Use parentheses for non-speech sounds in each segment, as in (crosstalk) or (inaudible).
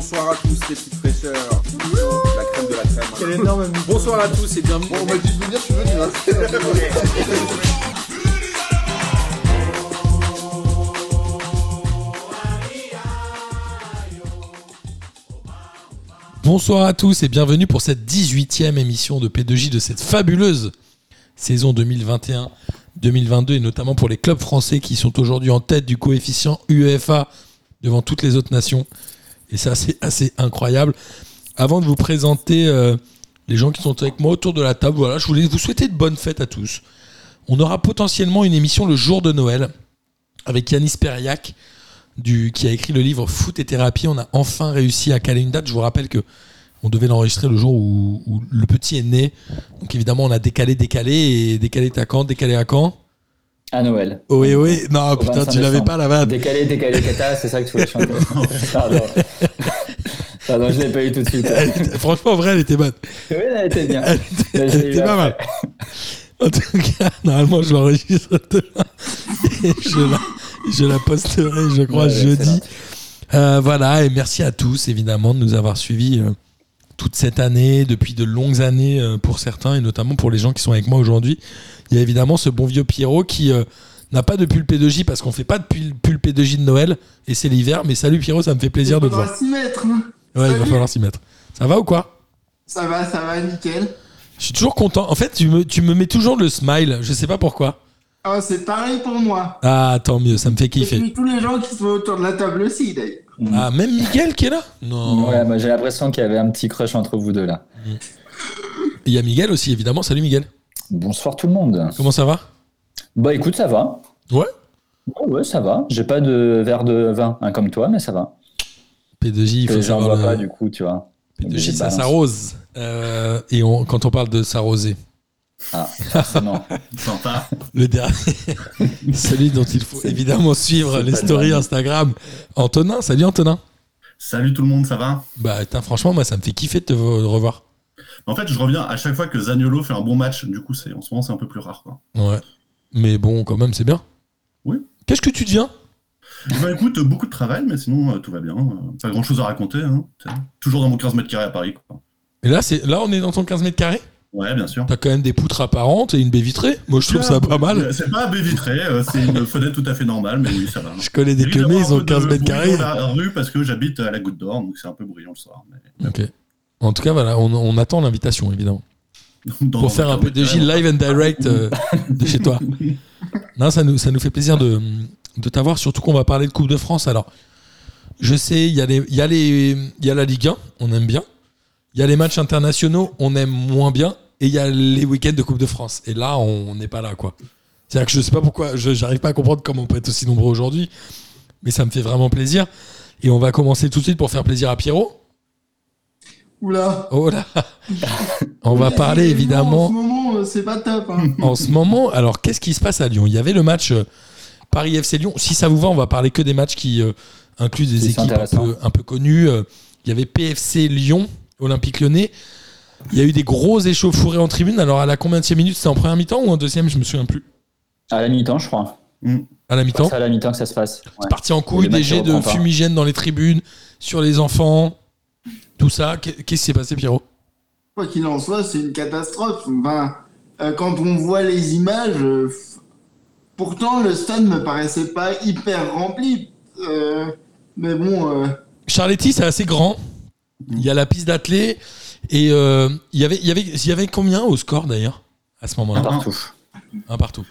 bonsoir à tous les petites fraîcheurs. La crème de la crème. Quel énorme Bonsoir à tous et bienvenue. Bon, on m'a dit de venir, je suis venu. Hein. Bonsoir à tous et bienvenue pour cette 18e émission de P2J de cette fabuleuse saison 2021-2022 et notamment pour les clubs français qui sont aujourd'hui en tête du coefficient UEFA devant toutes les autres nations. Et ça, c'est assez incroyable. Avant de vous présenter euh, les gens qui sont avec moi autour de la table, voilà, je voulais vous souhaiter de bonnes fêtes à tous. On aura potentiellement une émission le jour de Noël avec Yanis Periac du, qui a écrit le livre Foot et thérapie. On a enfin réussi à caler une date. Je vous rappelle que on devait l'enregistrer le jour où, où le petit est né. Donc évidemment, on a décalé, décalé et décalé à quand? Décalé à quand? À Noël. Oui, oui. Non, Au putain, 25 tu l'avais pas la vanne. Décalé, décalé, cata, c'est ça que tu voulais chanter. (laughs) Pardon. Pardon, je l'ai pas eu tout de suite. Était- franchement, en vrai, elle était bonne. Oui, elle était bien. Elle était, elle était pas mal. En tout cas, normalement, je l'enregistre demain. Et je la, je la posterai, je crois, Ouais, jeudi. Euh, voilà, et merci à tous, évidemment, de nous avoir suivis euh, toute cette année, depuis de longues années euh, pour certains, et notamment pour les gens qui sont avec moi aujourd'hui. Il y a évidemment ce bon vieux Pierrot qui euh, n'a pas de pull P2J parce qu'on fait pas de pull, pull P2J de Noël, et c'est l'hiver. Mais salut Pierrot, ça me fait plaisir de te voir. s'y mettre. hein. Ouais, il va falloir s'y mettre. Ça va ou quoi? Ça va, ça va, nickel. Je suis toujours content. En fait, tu me, tu me mets toujours le smile, je sais pas pourquoi. Oh, c'est pareil pour moi. Ah, tant mieux, ça me fait Et kiffer. puis tous les gens qui sont autour de la table aussi, d'ailleurs. Ah, même Miguel qui est là Non. Ouais, moi j'ai l'impression qu'il y avait un petit crush entre vous deux là. Il y a Miguel aussi, évidemment. Salut Miguel. Bonsoir tout le monde. Comment ça va Bah écoute, ça va. Ouais. Ouais, ouais, ça va. J'ai pas de verre de vin hein, comme toi, mais ça va. P2J, il faut le- pas du coup, tu vois. P2J, Je ça s'arrose. Euh, et on- quand on parle de s'arroser, Ah, forcément. (laughs) Sympa. le dernier, (laughs) celui dont il faut évidemment suivre les stories. Instagram. Antonin, salut Antonin. Salut tout le monde, ça va? Bah, putain, franchement, moi, ça me fait kiffer de te vo- revoir. En fait, je reviens à chaque fois que Zaniolo fait un bon match. Du coup, c'est en ce moment, c'est un peu plus rare. Quoi. Ouais. Mais bon, quand même, c'est bien. Oui. Qu'est-ce que tu deviens? Bah écoute, beaucoup de travail, mais sinon, euh, tout va bien. Pas grand chose à raconter. Hein. Toujours dans mon 15 mètres carrés à Paris. Quoi. Et là, c'est là, on est dans ton 15 mètres carrés? Ouais, bien sûr. T'as quand même des poutres apparentes et une baie vitrée. Moi, je trouve ça pas mal. Euh, C'est pas baie vitrée, euh, c'est une fenêtre tout à fait normale, mais oui, ça va. Je connais des d'avoir ils ont peu 15 de mètres carrés. la rue parce que j'habite à la Goutte d'Or, donc c'est un peu bruyant le soir. mais- Ok. En tout cas, voilà, on, on attend l'invitation, évidemment. (laughs) Dans pour faire un peu de Gilles live and direct euh, de chez toi. (laughs) Non, ça nous, ça nous fait plaisir de, de t'avoir, surtout qu'on va parler de Coupe de France. Alors, je sais, il y, a les- il y, a les- il y a la Ligue 1, on aime bien. Il y a les matchs internationaux, on aime moins bien. Et il y a les week-ends de Coupe de France. Et là, on n'est pas là, quoi. C'est-à-dire que je sais pas pourquoi, je j'arrive pas à comprendre comment on peut être aussi nombreux aujourd'hui. Mais ça me fait vraiment plaisir. Et on va commencer tout de suite pour faire plaisir à Pierrot. Oula. Oh là On va parler évidemment En ce moment, euh, c'est pas top. Hein. (laughs) en ce moment, alors qu'est-ce qui se passe à Lyon? Il y avait le match euh, Paris FC Lyon. Si ça vous va, on va parler que des matchs qui euh, incluent des équipes un peu, un peu connues. Il y avait PFC Lyon, Olympique Lyonnais. Il y a eu des gros échauffourées en tribune. Alors à la combien de minutes? C'était en première mi-temps ou en deuxième? Je me souviens plus. À la mi-temps, je crois. À la mi-temps? C'est à la mi-temps que ça se passe. Ouais. C'est parti en couille, des jets de fumigène dans les tribunes, sur les enfants, tout ça. Qu'est- Qu'est-ce qui s'est passé, Pierrot? Quoi qu'il en soit, c'est une catastrophe. Enfin, euh, quand on voit les images, euh, pourtant le stade me paraissait pas hyper rempli. Euh, mais bon, euh, Charletti, c'est assez grand. Il y a la piste d'athlée. Et euh, il y avait, il y avait, il y avait combien au score d'ailleurs à ce moment-là? Un partout. Un partout.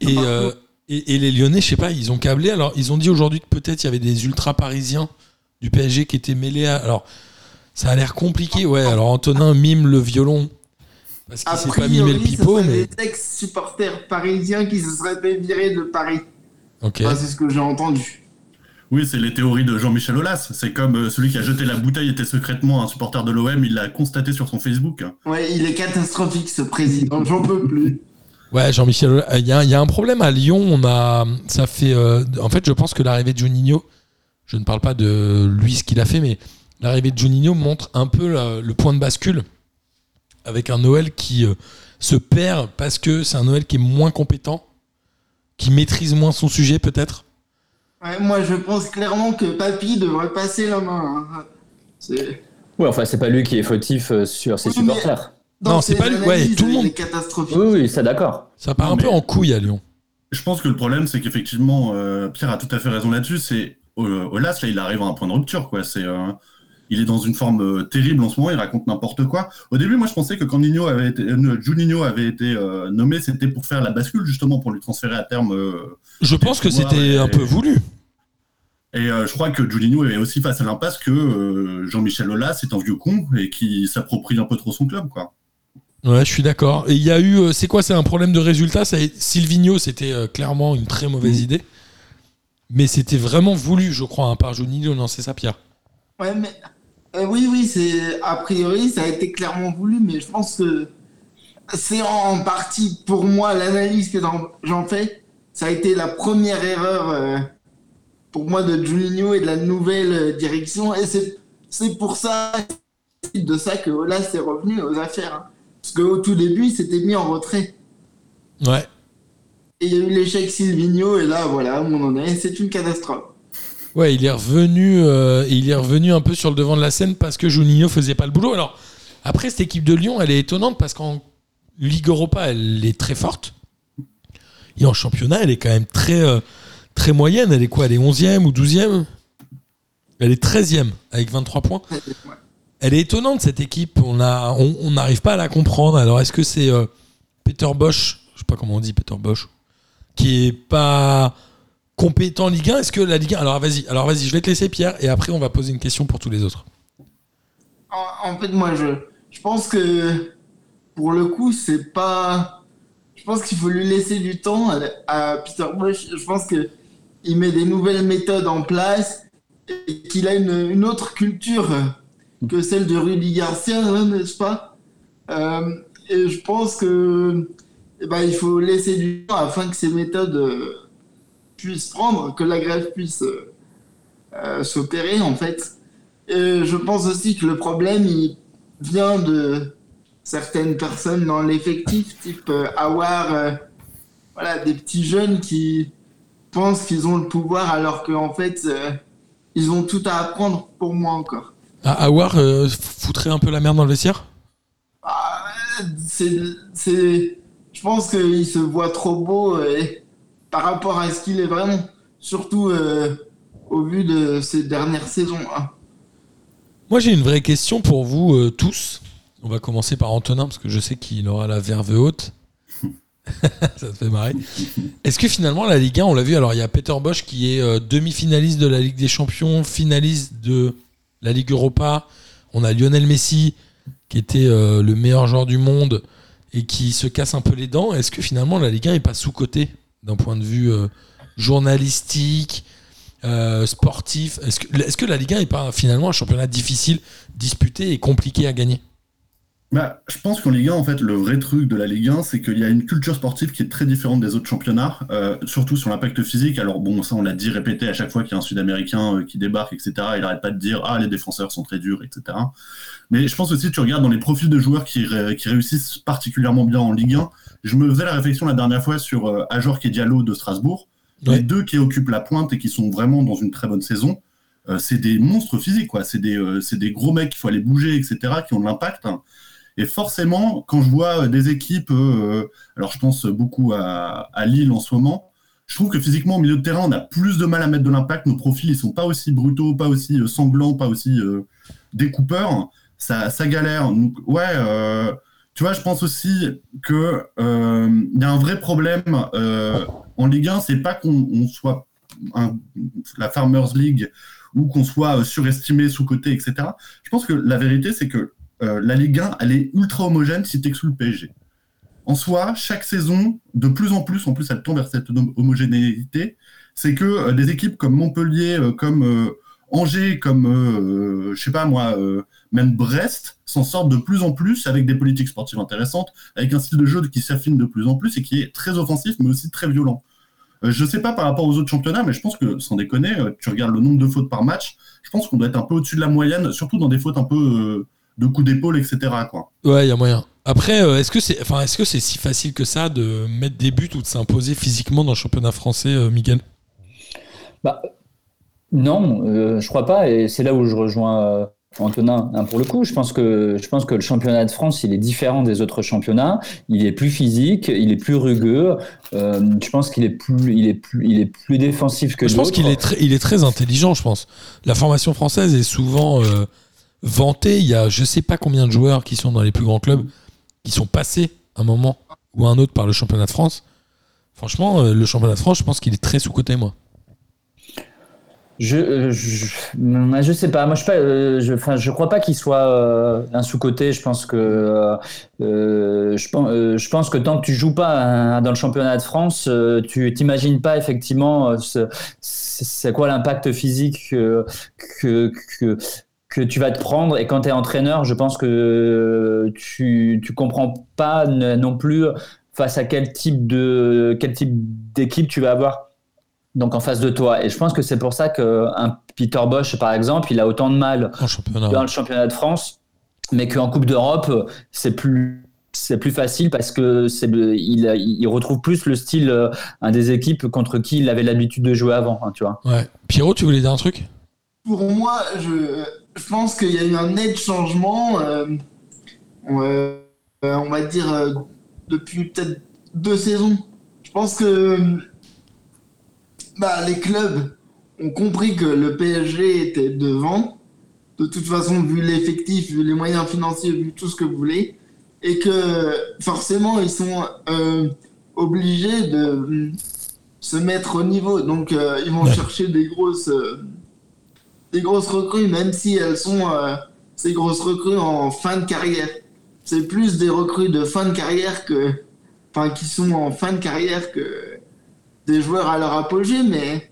Et, euh, et, et les Lyonnais, je sais pas, ils ont câblé. Alors, ils ont dit aujourd'hui que peut-être il y avait des ultra parisiens du PSG qui étaient mêlés à. Alors, ça a l'air compliqué. Ouais, alors Antonin mime le violon. Parce qu'il s'est pas mimé le pipeau, serait mais. des ex-supporters parisiens qui se seraient fait virer de Paris. Ok. Enfin, c'est ce que j'ai entendu. Oui, c'est les théories de Jean-Michel Aulas. C'est comme euh, celui qui a jeté la bouteille était secrètement un supporter de l'OM, il l'a constaté sur son Facebook. Ouais, il est catastrophique ce président, j'en peux plus. Ouais, Jean-Michel, il y, a- il y a un problème à Lyon. On a, ça fait, euh, en fait, je pense que l'arrivée de Juninho, je ne parle pas de lui ce qu'il a fait, mais l'arrivée de Juninho montre un peu la- le point de bascule avec un Noël qui euh, se perd parce que c'est un Noël qui est moins compétent, qui maîtrise moins son sujet peut-être. Ouais, moi, je pense clairement que Papy devrait passer la main. hein. C'est- Ouais, enfin, c'est pas lui qui est fautif euh, sur ses Oui, mais- supporters. Non, c'est pas lui, ouais, tout le monde- est catastrophique. Oui, oui, ça d'accord. Ça part Non, un peu mais- en couille à Lyon. Je pense que le problème, c'est qu'effectivement, euh, Pierre a tout à fait raison là-dessus. C'est euh, Olas, là, il arrive à un point de rupture, quoi. C'est, euh, il est dans une forme euh, terrible en ce moment. Il raconte n'importe quoi. Au début, moi, je pensais que quand Nino avait été, euh, Juninho avait été euh, nommé, c'était pour faire la bascule, justement, pour lui transférer à terme. euh, Je pense que c'était un peu voulu. Et euh, je crois que Juninho est aussi face à l'impasse que euh, Jean-Michel Aulas est un vieux con et qui s'approprie un peu trop son club, quoi. Ouais, je suis d'accord. Et il y a eu, c'est quoi C'est un problème de résultat? Ça, Silvino, c'était euh, clairement une très mauvaise Mm. idée. Mais c'était vraiment voulu, je crois, hein, par Juninho. Non, c'est ça, Pierre? Ouais, mais euh, oui, oui, c'est a priori ça a été clairement voulu, mais je pense que c'est en, partie pour moi l'analyse que j'en- fais. Ça a été la première erreur euh, pour moi de Juninho et de la nouvelle euh, direction, et c'est c'est pour ça de ça que Olas est revenu aux affaires, hein. parce qu'au tout début il s'était mis en retrait. Ouais. Et il y a eu l'échec Silvino, et là voilà, on en est, c'est une catastrophe. Ouais, il est revenu, euh, il est revenu un peu sur le devant de la scène parce que Juninho faisait pas le boulot. Alors après, cette équipe de Lyon, elle est étonnante parce qu'en Ligue Europa, elle est très forte. Et en championnat, elle est quand même très, euh, très moyenne. Elle est quoi? Elle est 11e ou 12e Elle est 13e avec 23 points. Elle est étonnante cette équipe. On a, on on n'arrive pas à la comprendre. Alors est-ce que c'est euh, Peter Bosch, je sais pas comment on dit Peter Bosch, qui est pas compétent en Ligue 1 Est-ce que la Ligue 1 Alors vas-y, alors vas-y, je vais te laisser Pierre et après on va poser une question pour tous les autres. En, fait, moi, je, je pense que pour le coup, c'est pas. Je pense qu'il faut lui laisser du temps à, à Peter Bosch. Je pense que il met des nouvelles méthodes en place et qu'il a une, autre culture que celle de Rudy Garcia, n'est-ce pas? Euh, Et je pense que eh ben, il faut laisser du temps afin que ces méthodes puissent prendre, que la grève puisse euh, euh, s'opérer en fait. Et je pense aussi que le problème, il vient de certaines personnes dans l'effectif, type euh, Awar, euh, voilà, des petits jeunes qui pensent qu'ils ont le pouvoir alors qu'en fait, ils ont tout à apprendre pour moi encore. Ah, Awar foutrait un peu la merde dans le vestiaire? Ah, c'est, c'est, je pense qu'il se voit trop beau euh, par rapport à ce qu'il est vraiment, surtout euh, au vu de ces dernières saisons. hein. Moi j'ai une vraie question pour vous euh, tous. On va commencer par Antonin parce que je sais qu'il aura la verve haute. (laughs) Ça te fait marrer. Est-ce que finalement la Ligue 1, on l'a vu, alors il y a Peter Bosch qui est euh, demi-finaliste de la Ligue des Champions, finaliste de la Ligue Europa. On a Lionel Messi qui était le meilleur joueur du monde et qui se casse un peu les dents. Est-ce que finalement la Ligue 1 est pas sous-cotée? D'un point de vue euh, journalistique, euh, sportif Est-ce que, la Ligue 1 est pas finalement un championnat difficile, disputé et compliqué à gagner? Bah, je pense qu'en Ligue 1, en fait, le vrai truc de la Ligue 1, c'est qu'il y a une culture sportive qui est très différente des autres championnats, euh, surtout sur l'impact physique. Alors bon, ça on l'a dit, répété à chaque fois qu'il y a un Sud-Américain qui débarque, etc. Il n'arrête pas de dire ah les défenseurs sont très durs, etc. Mais je pense aussi, tu regardes dans les profils de joueurs qui, qui réussissent particulièrement bien en Ligue 1. Je me faisais la réflexion la dernière fois sur euh, Ajorc et Diallo de Strasbourg, Ouais. les deux qui occupent la pointe et qui sont vraiment dans une très bonne saison. Euh, c'est des monstres physiques, quoi. C'est des, euh, des gros mecs qu'il faut aller bouger, etc., qui ont de l'impact. Et forcément, quand je vois euh, des équipes, euh, alors je pense beaucoup à, à Lille en ce moment, je trouve que physiquement, au milieu de terrain, on a plus de mal à mettre de l'impact. Nos profils, ils sont pas aussi brutaux, pas aussi sanglants, pas aussi découpeurs. Ça, ça galère. Donc, ouais, tu vois, je pense aussi que euh, il y a un vrai problème euh, en Ligue 1, c'est pas qu'on on soit la Farmers League ou qu'on soit euh, surestimé, sous-coté, etc. Je pense que la vérité, c'est que euh, la Ligue 1, elle est ultra homogène si tu exclues le PSG. En soi, chaque saison, de plus en plus, en plus, elle tend vers cette hom- homogénéité, c'est que euh, des équipes comme Montpellier, euh, comme euh, Angers, comme, euh, je sais pas moi, euh, même Brest, s'en sortent de plus en plus avec des politiques sportives intéressantes, avec un style de jeu qui s'affine de plus en plus et qui est très offensif, mais aussi très violent. Euh, je sais pas par rapport aux autres championnats, mais je pense que, sans déconner, euh, tu regardes le nombre de fautes par match, je pense qu'on doit être un peu au-dessus de la moyenne, surtout dans des fautes un peu euh, de coups d'épaule, etc. Quoi. Ouais, il y a moyen. Après, est-ce que c'est enfin, est-ce que c'est si facile que ça de mettre des buts ou de s'imposer physiquement dans le championnat français, euh, Miguel? Bah, non, euh, je crois pas, et c'est là où je rejoins euh, Antonin, hein, pour le coup, je pense que je pense que le championnat de France, il est différent des autres championnats. Il est plus physique, il est plus rugueux. Euh, je pense qu'il est plus, il est plus, il est plus défensif que Je pense qu'il est très, il est très intelligent. Je pense. La formation française est souvent euh, vantée. Il y a, je sais pas combien de joueurs qui sont dans les plus grands clubs qui sont passés un moment ou un autre par le championnat de France. Franchement, euh, le championnat de France, je pense qu'il est très sous côté moi. Je, euh, je, je sais pas. Moi, je, pas, euh, je, enfin, je crois pas qu'il soit euh, un sous-côté. Je pense que, euh, je, pense, je pense que tant que tu joues pas dans le championnat de France, tu t'imagines pas effectivement c'est quoi l'impact physique que, que, que, que tu vas te prendre. Et quand tu es entraîneur, je pense que tu, tu comprends pas non plus face à quel type de quel type d'équipe tu vas avoir donc en face de toi. Et je pense que c'est pour ça qu'un Peter Bosch, par exemple, il a autant de mal dans le championnat de France, mais qu'en Coupe d'Europe, c'est plus c'est plus facile parce que c'est il, il retrouve plus le style euh, un des équipes contre qui il avait l'habitude de jouer avant, hein, tu vois. Ouais. Pierrot, tu voulais dire un truc? Pour moi, je, je pense qu'il y a eu un net changement. Euh, euh, on va dire euh, depuis peut-être deux saisons. Je pense que bah, les clubs ont compris que le PSG était devant. De toute façon, vu l'effectif, vu les moyens financiers, vu tout ce que vous voulez. Et que forcément, ils sont euh, obligés de se mettre au niveau. Donc, euh, ils vont ouais. chercher des grosses, euh, des grosses recrues, même si elles sont ces grosses recrues en fin de carrière. C'est plus des recrues de fin de carrière que. Enfin, qui sont en fin de carrière que des joueurs à leur apogée, mais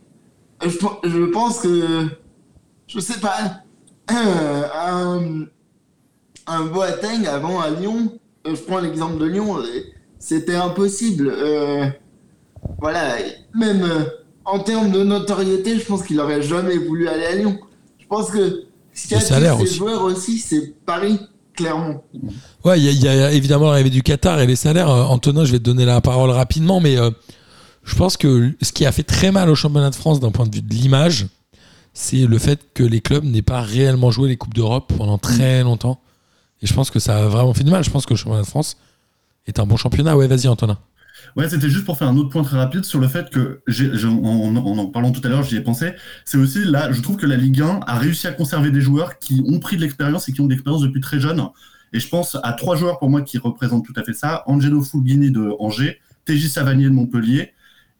je, je pense que, je sais pas, euh, (clears throat) un, un Boateng avant à Lyon, je prends l'exemple de Lyon, c'était impossible. Euh, voilà, même euh, en termes de notoriété, je pense qu'il aurait jamais voulu aller à Lyon. Je pense que ce qui a ces aussi. joueurs aussi, c'est Paris. Clairement. Ouais, il y, y, a évidemment l'arrivée du Qatar et les salaires. Antonin, je vais te donner la parole rapidement, mais euh, je pense que ce qui a fait très mal au championnat de France d'un point de vue de l'image, c'est le fait que les clubs n'aient pas réellement joué les Coupes d'Europe pendant très longtemps. Et je pense que ça a vraiment fait du mal. Je pense que le championnat de France est un bon championnat. Ouais, vas-y, Antonin. Ouais, c'était juste pour faire un autre point très rapide sur le fait que, en, en, en, parlant tout à l'heure, j'y ai pensé, c'est aussi là, je trouve que la Ligue 1 a réussi à conserver des joueurs qui ont pris de l'expérience et qui ont de l'expérience depuis très jeune. Et je pense à trois joueurs pour moi qui représentent tout à fait ça Angelo Fulgini de Angers, TJ Savanier de Montpellier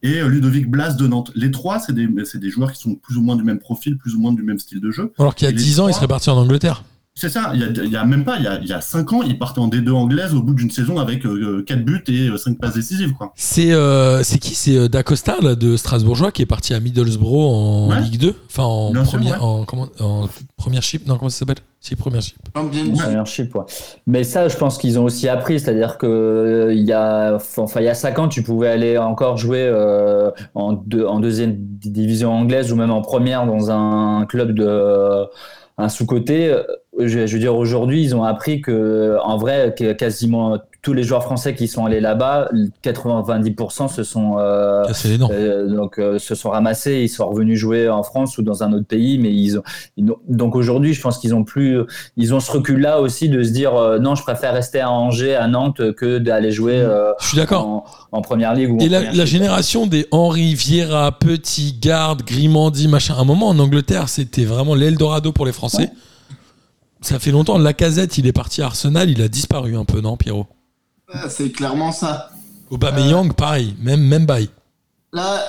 et Ludovic Blas de Nantes. Les trois, c'est des, des, joueurs qui sont plus ou moins du même profil, plus ou moins du même style de jeu. Alors qu'il y a 10 ans, trois... il serait parti en Angleterre. C'est ça, il y, a, il y, a, même pas, il y a, il y a 5 ans, il partait en D2 anglaise au bout d'une saison avec euh, 4 buts et 5 passes décisives. quoi. C'est euh, qui? C'est euh, Dacosta là, de Strasbourgeois qui est parti à Middlesbrough en ouais. Ligue 2 Enfin en, première, sûr, ouais. en, comment, en première chip? Non, comment ça s'appelle? Si, première chip. Première chip, ouais. Mais ça, je pense qu'ils ont aussi appris, c'est-à-dire que il y, a, enfin, il y a 5 ans, tu pouvais aller encore jouer euh, en, deux, en deuxième division anglaise ou même en première dans un club de un sous-côté. Je, je, veux dire, aujourd'hui, ils ont appris que, en vrai, quasiment tous les joueurs français qui sont allés là-bas, 90% se sont euh, euh, donc euh, se sont ramassés, ils sont revenus jouer en France ou dans un autre pays, mais ils ont, ils ont donc aujourd'hui, je pense qu'ils ont plus, ils ont ce recul-là aussi de se dire non, je préfère rester à Angers, à Nantes, que d'aller jouer. je suis d'accord. En, en, première ligue. Ou Et la, la génération des Henri, Vieira, Petit, Garde, Grimandi, machin. À un moment en Angleterre, c'était vraiment l'Eldorado pour les Français. Ouais. Ça fait longtemps. Lacazette, il est parti à Arsenal, il a disparu un peu, non, Pierrot? C'est clairement ça. Aubameyang, euh, pareil, même, même bail. Là,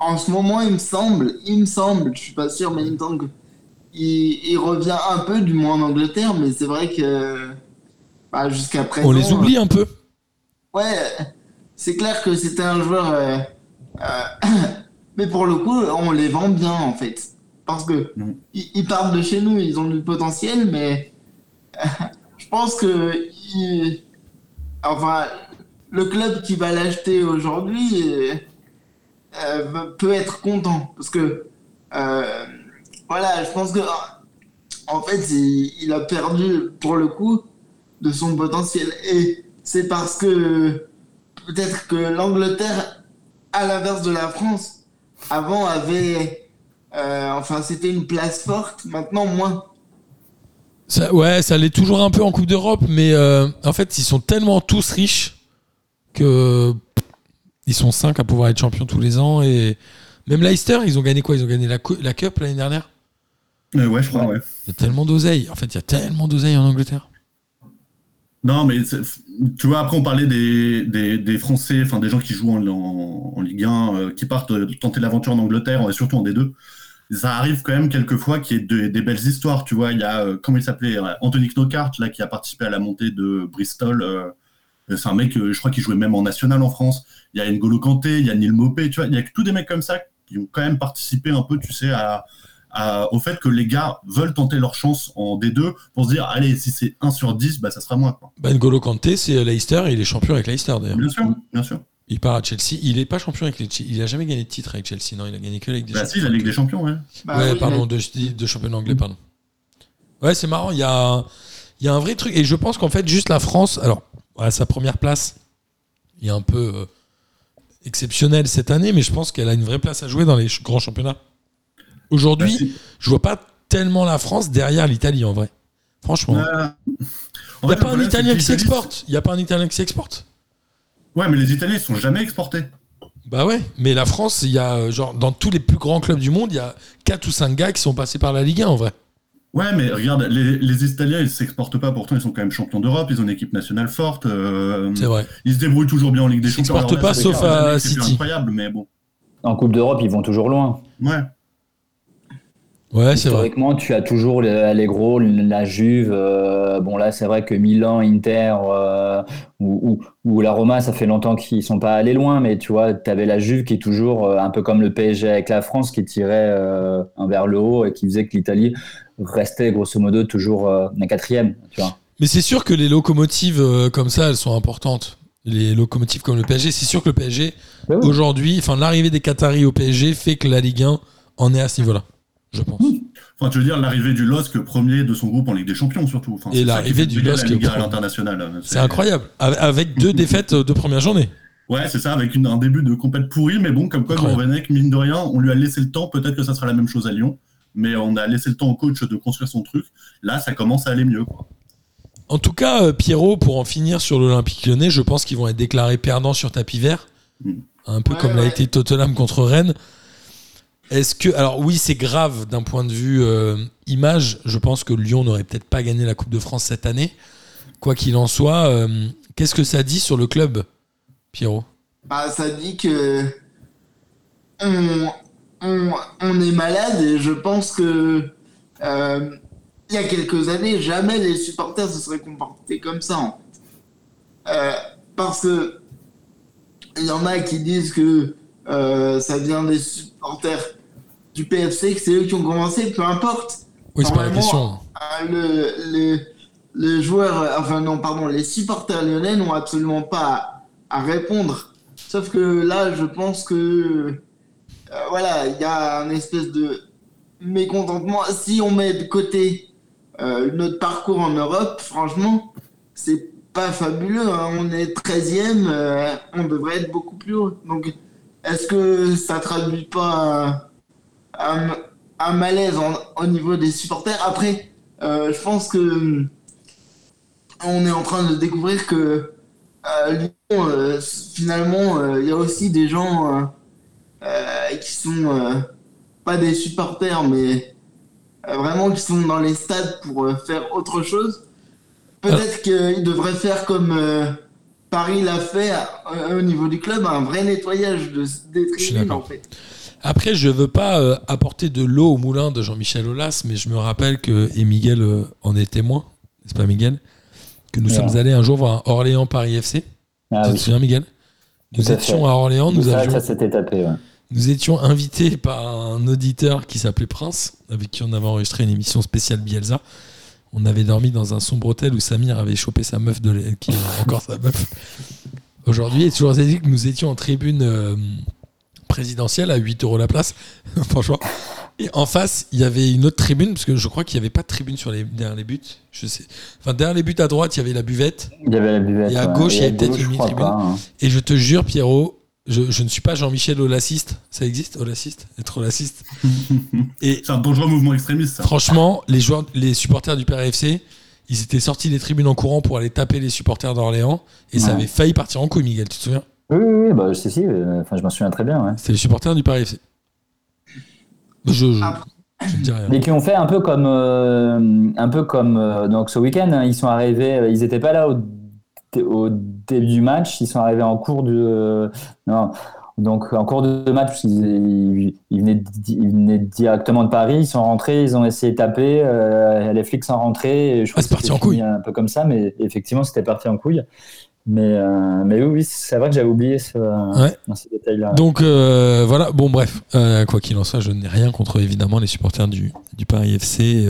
en ce moment, il me semble, il me semble, je suis pas sûr, mais il me semble qu'il il revient un peu, du moins en Angleterre, mais c'est vrai que bah, jusqu'à présent. On les oublie un peu. Ouais, c'est clair que c'était un joueur. Euh, euh, (coughs) mais pour le coup, on les vend bien en fait. Parce que ils, ils, partent de chez nous, ils ont du potentiel, mais pense que enfin le club qui va l'acheter aujourd'hui euh, peut être content parce que euh, voilà, je pense que en fait il, il, a perdu pour le coup de son potentiel et c'est parce que peut-être que l'Angleterre, à l'inverse de la France, avant avait Euh, enfin, c'était une place forte. Maintenant, moins. Ça- ouais, ça l'est toujours un peu en Coupe d'Europe, mais euh, en fait, ils sont tellement tous riches que ils sont cinq à pouvoir être champions tous les ans. Et même Leicester, ils ont gagné quoi? Ils ont gagné la, Cup l'année dernière? Euh, ouais, je crois, ouais. Il y a tellement d'oseille. En fait, il y a tellement d'oseille en Angleterre. Non, mais tu vois, après, on parlait des, des, des Français, enfin des gens qui jouent en, en, en Ligue 1, euh, qui partent tenter l'aventure en Angleterre, et surtout en D2. Ça arrive quand même quelquefois qu'il y ait de- des belles histoires. Tu vois, il y a, euh, comment il s'appelait euh, Anthony Knockhart, là, qui a participé à la montée de Bristol. euh, c'est un mec, je crois, qui jouait même en national en France. Il y a N'Golo Kanté, il y a Neil Mopé, tu vois, il y a tous des mecs comme ça qui ont quand même participé un peu, tu sais, à, à- au fait que les gars veulent tenter leur chance en D2 pour se dire, allez, si c'est 1 sur 10, bah, ça sera moi. Quoi. Ben N'Golo Kanté, c'est Leicester et il est champion avec Leicester d'ailleurs. Bien sûr, bien sûr. Il part à Chelsea. Il est pas champion avec les Chelsea. Il a jamais gagné de titre avec Chelsea. Non, il a gagné que avec des Bah si, la Ligue des Champions, ouais. Bah ouais, oui, pardon, de, de championnat anglais, pardon. Ouais, c'est marrant. Il y a, il y a un vrai truc. Et je pense qu'en fait, juste la France, alors, à sa première place, il est un peu euh, exceptionnel cette année, mais je pense qu'elle a une vraie place à jouer dans les ch- grands championnats. Aujourd'hui, Bah, je vois pas tellement la France derrière l'Italie, en vrai. Franchement. Ouais. Il n'y a pas un Italien qui s'exporte. Il n'y a pas un Italien qui s'exporte. Ouais, mais les Italiens, ils sont jamais exportés. Bah ouais, mais la France, il y a euh, genre dans tous les plus grands clubs du monde, il y a 4 ou 5 gars qui sont passés par la Ligue 1 en vrai. Ouais, mais regarde, les, les Italiens, ils s'exportent pas, pourtant ils sont quand même champions d'Europe, ils ont une équipe nationale forte, euh, C'est vrai. ils se débrouillent toujours bien en Ligue des Ils Champions. s'exportent Alors là, pas, sauf à City. incroyable, mais bon. En Coupe d'Europe, ils vont toujours loin. Ouais. Ouais, c'est vrai. Historiquement, tu as toujours gros, la Juve. euh, bon, là, c'est vrai que Milan, Inter euh, ou, ou, ou la Roma, ça fait longtemps qu'ils sont pas allés loin, mais tu vois, tu avais la Juve qui est toujours euh, un peu comme le PSG avec la France, qui tirait vers le haut et qui faisait que l'Italie restait grosso modo toujours un quatrième. Tu vois. Mais c'est sûr que les locomotives comme ça, elles sont importantes. Les locomotives comme le PSG, c'est sûr que le PSG, ouais. aujourd'hui, enfin l'arrivée des Qataris au PSG fait que la Ligue 1 en est à ce niveau-là, je pense. Enfin, tu veux dire l'arrivée du LOSC premier de son groupe en Ligue des Champions, surtout. Enfin, Et l'arrivée du LOSC à l'international. C'est incroyable. Avec- deux défaites de première journée. Ouais, c'est ça, avec une- un début de compète pourri, mais bon, comme quoi. Gourvenec, mine de rien, on lui a laissé le temps, peut-être que ça sera la même chose à Lyon, mais on a laissé le temps au coach de construire son truc. Là, ça commence à aller mieux. Quoi. En tout cas, euh, Pierrot, pour en finir sur l'Olympique lyonnais, je pense qu'ils vont être déclarés perdants sur tapis vert. Mm. Un peu Ouais, comme l'a été Tottenham contre Rennes. Est-ce que. Alors, oui, c'est grave d'un point de vue euh, image. Je pense que Lyon n'aurait peut-être pas gagné la Coupe de France cette année. Quoi qu'il en soit, euh, qu'est-ce que ça dit sur le club, Pierrot? Bah, ça dit que on, est malade et je pense que euh, il y a quelques années, jamais les supporters se seraient comportés comme ça. Parce que il y en a qui disent que ça vient des supporters du PFC, que c'est eux qui ont commencé, peu importe. Oui, c'est pas la Normalement, question. Ah, le, joueurs, euh, enfin non, pardon, les supporters lyonnais n'ont absolument pas à, à répondre. Sauf que là, je pense que, euh, voilà, il y a un espèce de mécontentement. Si on met de côté euh, notre parcours en Europe, franchement, c'est pas fabuleux. hein. On est 13e, euh, on devrait être beaucoup plus haut. Donc, est-ce que ça traduit pas un, malaise en- au niveau des supporters Après, euh, je pense que hum, on est en train de découvrir que euh, Lyon, euh, finalement, euh, il y a aussi des gens euh, euh, qui sont euh, pas des supporters, mais euh, vraiment qui sont dans les stades pour euh, faire autre chose. Peut-être qu'ils devraient faire comme euh, Paris l'a fait euh, au niveau du club, un vrai nettoyage de, des tribunes en fait. Après, je veux pas euh, apporter de l'eau au moulin de Jean-Michel Aulas, mais je me rappelle que, et Miguel euh, en est témoin, n'est-ce pas Miguel? Que nous Ouais. sommes allés un jour voir un Orléans-Paris FC. Ah tu te souviens, Miguel? Nous Tout étions fait. à Orléans, nous, avions, ça tapé. ouais. nous étions invités par un auditeur qui s'appelait Prince, avec qui on avait enregistré une émission spéciale Bielsa. On avait dormi dans un sombre hôtel où Samir avait chopé sa meuf, de qui est encore sa meuf. Aujourd'hui, et toujours dit que nous étions en tribune euh, présidentielle à 8 euros la place. (laughs) Franchement. Et en face, il y avait une autre tribune, parce que je crois qu'il n'y avait pas de tribune sur les, derrière les buts. Je sais. Enfin, derrière les buts à droite, il y avait la buvette. Il y avait la buvette. Et à ouais. gauche, il y avait peut-être une tribune. pas, hein. Et je te jure, Pierrot, je, je ne suis pas Jean-Michel Olassiste. Ça existe, Olassiste? Être Olassiste? (laughs) Et C'est un dangereux mouvement extrémiste, ça. franchement, les, joueurs, les supporters du PRFC, ils étaient sortis des tribunes en courant pour aller taper les supporters d'Orléans. Et ça avait failli partir en couille, Miguel, tu te souviens? Oui, oui, oui, bah, si, si, enfin, je m'en souviens très bien. Ouais. C'était les supporters du PRFC. Je, je, dis rien. Mais qui ont fait un peu comme, euh, un peu comme euh, donc ce week-end, hein, ils sont arrivés, euh, ils n'étaient pas là au, au début du match, ils sont arrivés en cours de, euh, non, donc en cours de match, parce ils, ils venaient, ils venaient directement de Paris, ils sont rentrés, ils ont essayé de taper, euh, les flics sont rentrés, et je Ah, crois c'est que parti en couille. Un peu comme ça, mais effectivement c'était parti en couille. Mais, euh, mais oui, oui, c'est vrai que j'avais oublié ce, Ouais. ce détail-là. Donc euh, voilà, bon bref, Euh, quoi qu'il en soit, je n'ai rien contre évidemment les supporters du, du Paris FC.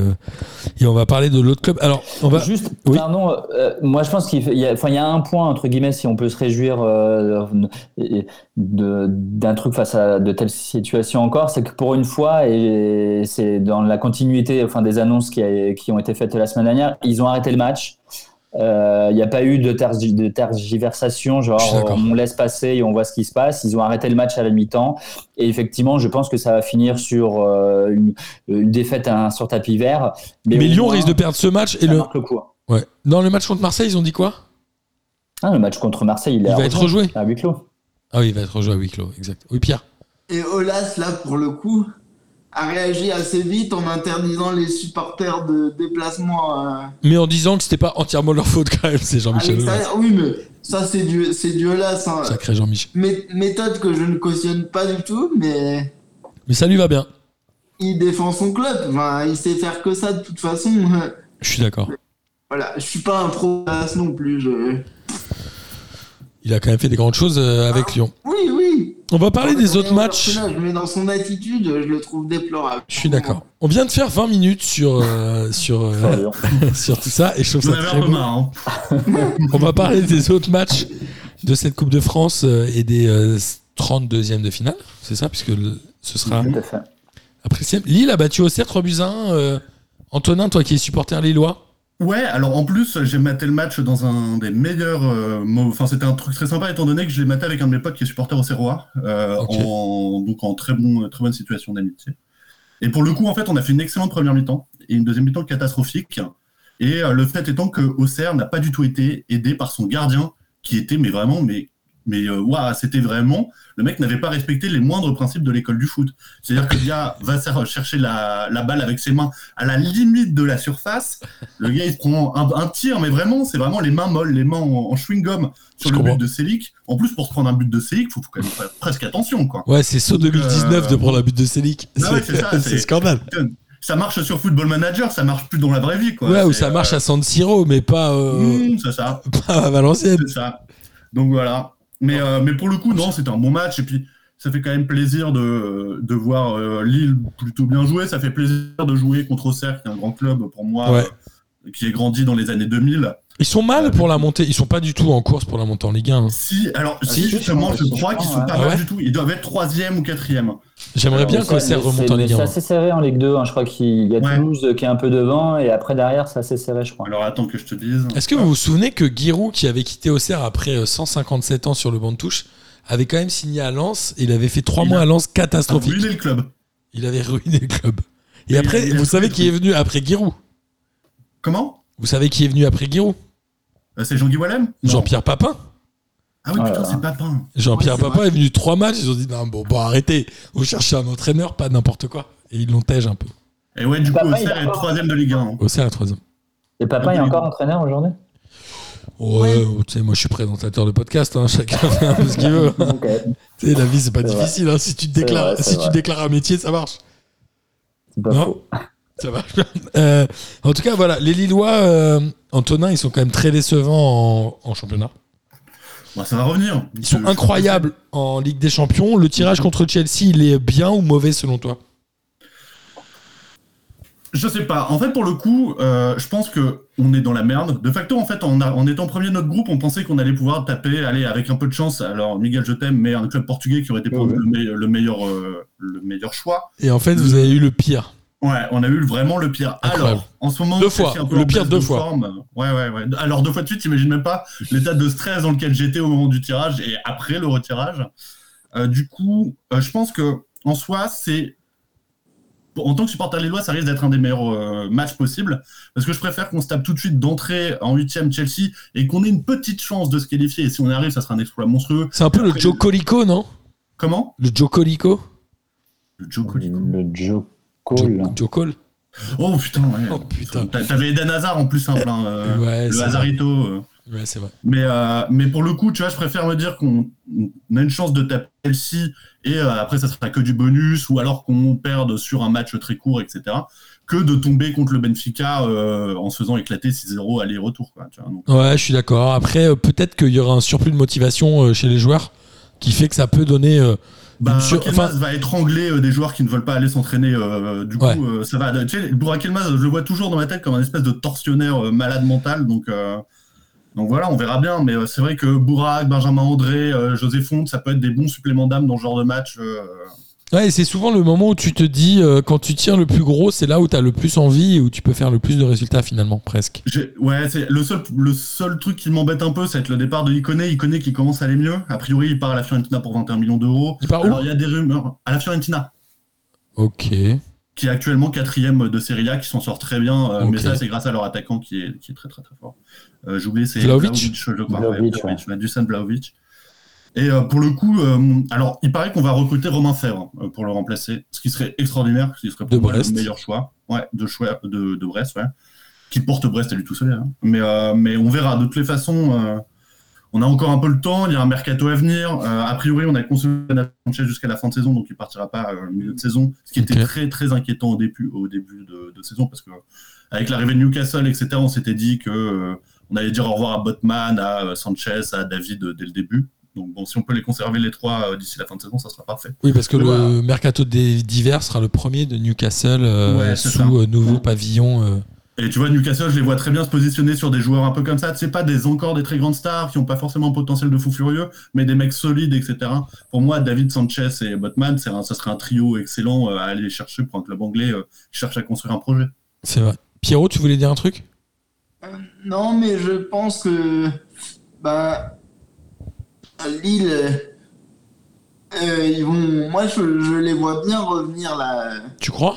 et on va parler de l'autre club. Alors, on va... Juste, Oui. pardon, moi je pense qu'il y, a, y un point, entre guillemets, si on peut se réjouir d'un truc face à de telles situations encore, c'est que pour une fois, et c'est dans la continuité enfin, des annonces qui, a- qui ont été faites la semaine dernière, ils ont arrêté le match. Euh, Il n'y a pas eu de, tergi- de tergiversation, genre on laisse passer et on voit ce qui se passe. Ils ont arrêté le match à la mi-temps. Et effectivement, je pense que ça va finir sur euh, une, une défaite hein, sur tapis vert. Mais, Lyon moins, risque de perdre ce match. Et ça le... marque le coup. Ouais. Dans le match contre Marseille, ils ont dit quoi? Ah, le match contre Marseille, il, est Il à va être rejoué. à huis clos. Ah oui, il va être rejoué à huis clos, exact. Oui, Pierre. Et Olas, là, pour le coup, a réagi assez vite en interdisant les supporters de déplacement euh, Mais en disant que c'était pas entièrement leur faute quand même, c'est Jean-Michel l'extérieur. Oui, mais ça, c'est du, c'est du Olas. Hein. Sacré Jean-Michel. Mé- méthode que je ne cautionne pas du tout, mais Mais ça lui va bien. il défend son club. Enfin, il sait faire que ça de toute façon. Je suis d'accord. Voilà, je suis pas un pro non plus. Je... Il a quand même fait des grandes choses euh, avec Lyon. Oui, oui. On va parler des On autres matchs. Mais dans son attitude, je le trouve déplorable. Je suis d'accord. On vient de faire 20 minutes sur, euh, sur, euh, (laughs) Sur tout ça et je trouve ça très beau. hein. (laughs) On va parler des autres matchs de cette Coupe de France euh, et des euh, 32e de finale. C'est ça, puisque le- ce sera Tout à fait. après Lille a battu Auxerre 3 buts à 1. euh, Antonin, toi qui es supporter lillois, Ouais, alors en plus, j'ai maté le match dans un des meilleurs. euh, mo- Enfin, c'était un truc très sympa étant donné que je l'ai maté avec un de mes potes qui est supporter au Serrois, euh, Ok. en, donc en très, bon, très bonne situation d'amitié. Et pour le coup, en fait, on a fait une excellente première mi-temps et une deuxième mi-temps catastrophique. Et euh, le fait étant que Auxerre n'a pas du tout été aidé par son gardien, qui était, mais vraiment, mais, mais euh, ouah, c'était vraiment. Le mec n'avait pas respecté les moindres principes de l'école du foot. C'est-à-dire que le gars va chercher la, la balle avec ses mains à la limite de la surface. Le gars, il se prend un, un tir, mais vraiment, c'est vraiment les mains molles, les mains en, en chewing-gum sur Je le comprends. but de Selic. En plus, pour se prendre un but de Selic, faut, faut quand même faire presque attention, quoi. ouais, c'est saut 2019 de prendre la but de Célic. Ah ouais, (laughs) c'est scandale. Ça marche sur Football Manager, ça marche plus dans la vraie vie, quoi. Ouais, ou ça marche euh, à San Siro, mais pas, euh, mmh, ça. (laughs) pas à Valenciennes. C'est ça. Donc voilà. Mais, euh, mais pour le coup, non, c'était un bon match. Et puis, ça fait quand même plaisir de, de voir euh, Lille plutôt bien jouer. Ça fait plaisir de jouer contre Auxerre, qui est un grand club pour moi, Ouais. euh, qui est grandi dans les années 2000. Ils sont mal Euh, pour la montée. Ils sont pas du tout en course pour la montée en Ligue 1. hein. Si, alors, si, si, je justement, je crois qu'ils sont ouais. pas Ah mal ouais du tout. Ils doivent être troisième ou quatrième. J'aimerais bien qu'Auxerre remonte c'est- en Ligue C'est 1. assez serré en Ligue 2. hein. Je crois qu'il y a Ouais. Toulouse qui est un peu devant et après derrière, c'est assez serré, je crois. Alors, attends que je te dise. Est-ce que vous vous souvenez que Giroud, qui avait quitté Auxerre après euh, 157 ans sur le banc de touche, avait quand même signé à Lens et il avait fait trois Il mois a- à Lens T'as catastrophique. ruiné le club. Il avait ruiné le club. Et Mais après, il il vous savez qui est venu après Giroud? Comment? Vous savez qui est venu après Giroud? Euh, C'est Jean-Guy Wallem. Jean-Pierre Papin. Ah oui, putain, là. c'est Papin. Jean-Pierre Ouais, Papin est venu trois matchs. Ils ont dit non, bon, bon, arrêtez. Vous cherchez un entraîneur, pas n'importe quoi. Et ils l'ont tège un peu. Et ouais, du coup, Papin, il Auxerre a est troisième de Ligue 1. hein. Auxerre à troisième. Et Papa est encore entraîneur aujourd'hui? Ouais, tu sais, moi je suis présentateur de podcast, hein, chacun fait un peu ce qu'il veut. (laughs) Tu sais, la vie c'est pas difficile, hein, si tu te déclares, vrai, si tu déclares un métier, ça marche. C'est pas Non. faux. Ça marche bien. Euh, en tout cas, voilà, les Lillois, euh, Antonin, ils sont quand même très décevants en, en championnat. Bah, ça va revenir. Ils sont incroyables en Ligue des Champions. Le tirage contre Chelsea, il est bien ou mauvais selon toi? Je sais pas. En fait, pour le coup, euh, je pense que on est dans la merde. De facto, en fait, en, a- en étant premier de notre groupe, on pensait qu'on allait pouvoir taper, aller avec un peu de chance. Alors, Miguel, je t'aime, mais un club portugais qui aurait été pour Ouais, nous le, me- le meilleur, euh, le meilleur choix. Et en fait, vous avez eu le pire. Ouais, on a eu vraiment le pire. Incroyable. Alors, en ce moment, Deux fois. un peu Le pire deux de fois. forme. Ouais, ouais, ouais. Alors, deux fois de suite, t'imagines même pas l'état de stress dans lequel j'étais au moment du tirage et après le retirage. Euh, du coup, euh, je pense que en soi, c'est en tant que supporter lillois, ça risque d'être un des meilleurs euh, matchs possibles. Parce que je préfère qu'on se tape tout de suite d'entrée en huitième Chelsea et qu'on ait une petite chance de se qualifier. Et si on y arrive, ça sera un exploit monstrueux. C'est un peu le Joe Colico, non? Comment? Le Joe Colico Le Joe Colico. Le Joe Joe, Cole. Joe Cole Oh putain, ouais. Oh, putain. T'a- T'avais Eden Hazard en plus simple. Hein, euh, Ouais, le c'est Hazarito. euh. Ouais, c'est vrai. Mais, euh, mais pour le coup, tu vois, je préfère me dire qu'on on a une chance de taper Chelsea et euh, après, ça sera que du bonus ou alors qu'on perde sur un match très court, etc. Que de tomber contre le Benfica euh, en se faisant éclater 6-0 aller-retour. quoi, tu vois. Donc, Ouais, je suis d'accord. Après, peut-être qu'il y aura un surplus de motivation chez les joueurs qui fait que ça peut donner. Bah, sur- enfin- va étrangler euh, des joueurs qui ne veulent pas aller s'entraîner. euh, du coup, Ouais. euh, ça va. Tu sais, Burak Yilmaz, je le vois toujours dans ma tête comme un espèce de tortionnaire euh, malade mental. Donc, euh, donc voilà, on verra bien. Mais euh, c'est vrai que Bourak, Benjamin André, euh, José Font, ça peut être des bons suppléments d'âme dans ce genre de match. Ouais, et c'est souvent le moment où tu te dis, euh, quand tu tires le plus gros, c'est là où tu as le plus envie et où tu peux faire le plus de résultats finalement, presque. Ouais, c'est le seul, le seul truc qui m'embête un peu, c'est le départ de Icone. Icone qui commence à aller mieux. A priori, il part à la Fiorentina pour 21 millions d'euros. Il part où Alors, il y a des rumeurs à la Fiorentina, Ok. qui est actuellement quatrième de Serie A, qui s'en sort très bien. euh, Ok. Mais ça, c'est grâce à leur attaquant qui est, qui est très très très fort. Euh, J'ai oublié, c'est Vlahovic je crois. Ouais, ouais, Dusan Vlahovic. Et euh, pour le coup, euh, alors il paraît qu'on va recruter Romain Fèvre euh, pour le remplacer, ce qui serait extraordinaire, ce qui serait pour moi le meilleur choix. Ouais, de choix de, de Brest, ouais. Qui porte Brest à lui tout seul. hein. Mais, mais on verra. De toutes les façons, on a encore un peu le temps. Il y a un mercato à venir. Euh, a priori, on a consommé Sanchez jusqu'à la fin de saison, donc il partira pas euh, au milieu de saison. Ce qui était très très inquiétant au début, au début de, de saison, parce que avec l'arrivée de Newcastle, etc., on s'était dit que euh, on allait dire au revoir à Botman, à Sanchez, à David dès le début. Donc bon, si on peut les conserver les trois euh, d'ici la fin de saison, ça sera parfait. Oui, parce que le voilà. mercato des divers sera le premier de Newcastle euh, Ouais, sous euh, nouveau pavillon. euh. Et tu vois, Newcastle, je les vois très bien se positionner sur des joueurs un peu comme ça. C'est pas des encore des très grandes stars qui n'ont pas forcément un potentiel de fou furieux, mais des mecs solides, etc. Pour moi, David Sanchez et Botman, un- ça serait un trio excellent euh, à aller chercher pour un club anglais euh, qui cherche à construire un projet. C'est vrai. Pierrot, tu voulais dire un truc? Non, mais je pense que bah, à Lille, euh, ils vont. Moi, je, je les vois bien revenir là Tu crois?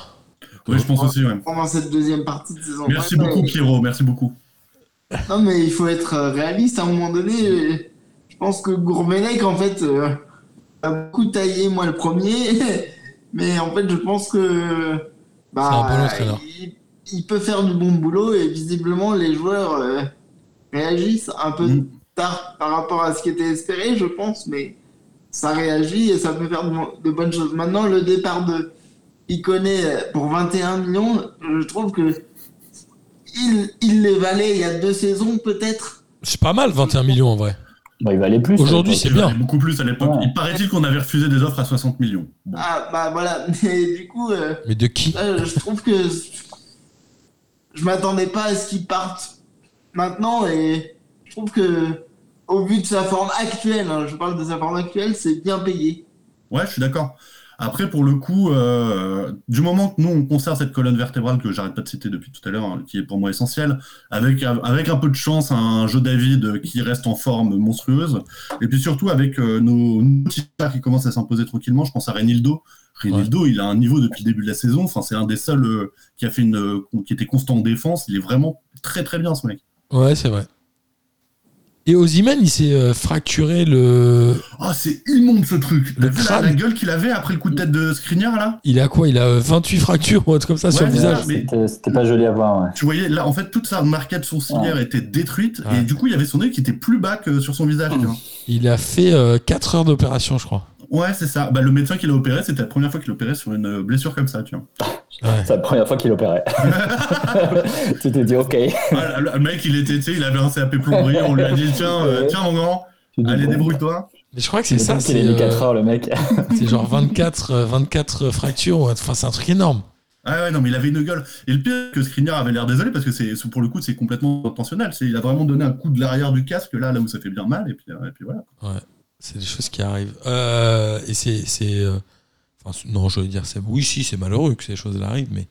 Oui, je pense aussi, ouais. pendant cette deuxième partie de saison. Merci Ouais, beaucoup. Pierrot, merci beaucoup. Non, mais il faut être euh, réaliste à un moment donné. Je pense que Gourmelec, en fait, euh, a beaucoup taillé, moi le premier. (laughs) Mais en fait, je pense que. C'est un bon Bah, il, il peut faire du bon boulot et visiblement, les joueurs euh, réagissent un peu Mm. Tard par rapport à ce qui était espéré, je pense. Mais ça réagit et ça peut faire de, de bonnes choses. Maintenant, le départ de Icone pour 21 millions, je trouve que. Il, il les valait il y a deux saisons, peut-être. C'est pas mal, 21 millions en vrai. Bon, il va aller plus. Aujourd'hui, c'est bien. valait beaucoup plus à l'époque. Ouais. Il paraît-il qu'on avait refusé des offres à 60 millions. Bon. Ah, bah voilà. (laughs) Mais du coup, euh, Mais de qui là, je trouve que je m'attendais pas à ce qu'il parte maintenant et je trouve que au vu de sa forme actuelle, hein, je parle de sa forme actuelle, c'est bien payé. Ouais, je suis d'accord. Après, pour le coup, euh, du moment que nous, on conserve cette colonne vertébrale que j'arrête pas de citer depuis tout à l'heure, hein, qui est pour moi essentielle, avec, avec un peu de chance, un jeu David qui reste en forme monstrueuse, et puis surtout avec euh, nos, nos petits stars qui commencent à s'imposer tranquillement, je pense à Renildo. Renildo, il a un niveau depuis le début de la saison, enfin, c'est un des seuls euh, qui a fait une, qui était constant en défense, il est vraiment très très bien ce mec. Ouais, c'est vrai. Et Ozyman, il s'est euh, fracturé le. Oh, c'est immonde ce truc! Le T'as vu la, crâne. la gueule qu'il avait après le coup de tête de Skriniar là? Il a quoi? Il a euh, 28 fractures ou truc comme ça sur le Ouais, visage. C'était pas joli à voir. Ouais. Tu voyais, là, en fait, toute sa marquette sourcilière était détruite, Ouais. et du coup, il y avait son œil qui était plus bas que sur son visage. tu vois. Il a fait euh, 4 heures d'opération, je crois. Ouais, c'est ça. Bah, le médecin qui l'a opéré, c'était la première fois qu'il opérait sur une euh, blessure comme ça, tu vois. (laughs) Ouais. C'est la première fois qu'il opérait. (laughs) tu t'es dit, ok. Ah, le, mec, il était, tu sais, il avait un CAP plomberie, on lui a dit, tiens, euh, tiens, mon grand, allez, bon, débrouille-toi. Mais je crois que c'est ça, c'est est mis euh, 4 heures, le mec. (laughs) c'est genre 24, euh, 24 fractures. Enfin, c'est un truc énorme. Ah ouais, non, mais il avait une gueule. Et le pire, c'est que Skriniar avait l'air désolé, parce que c'est, pour le coup, c'est complètement intentionnel. C'est, il a vraiment donné un coup de l'arrière du casque, là, là où ça fait bien mal, et puis, euh, et puis voilà. C'est des choses qui arrivent. Euh, et c'est. c'est, euh, enfin, c'est- non, je veux dire, c'est, oui, si, c'est malheureux que ces choses-là arrivent, mais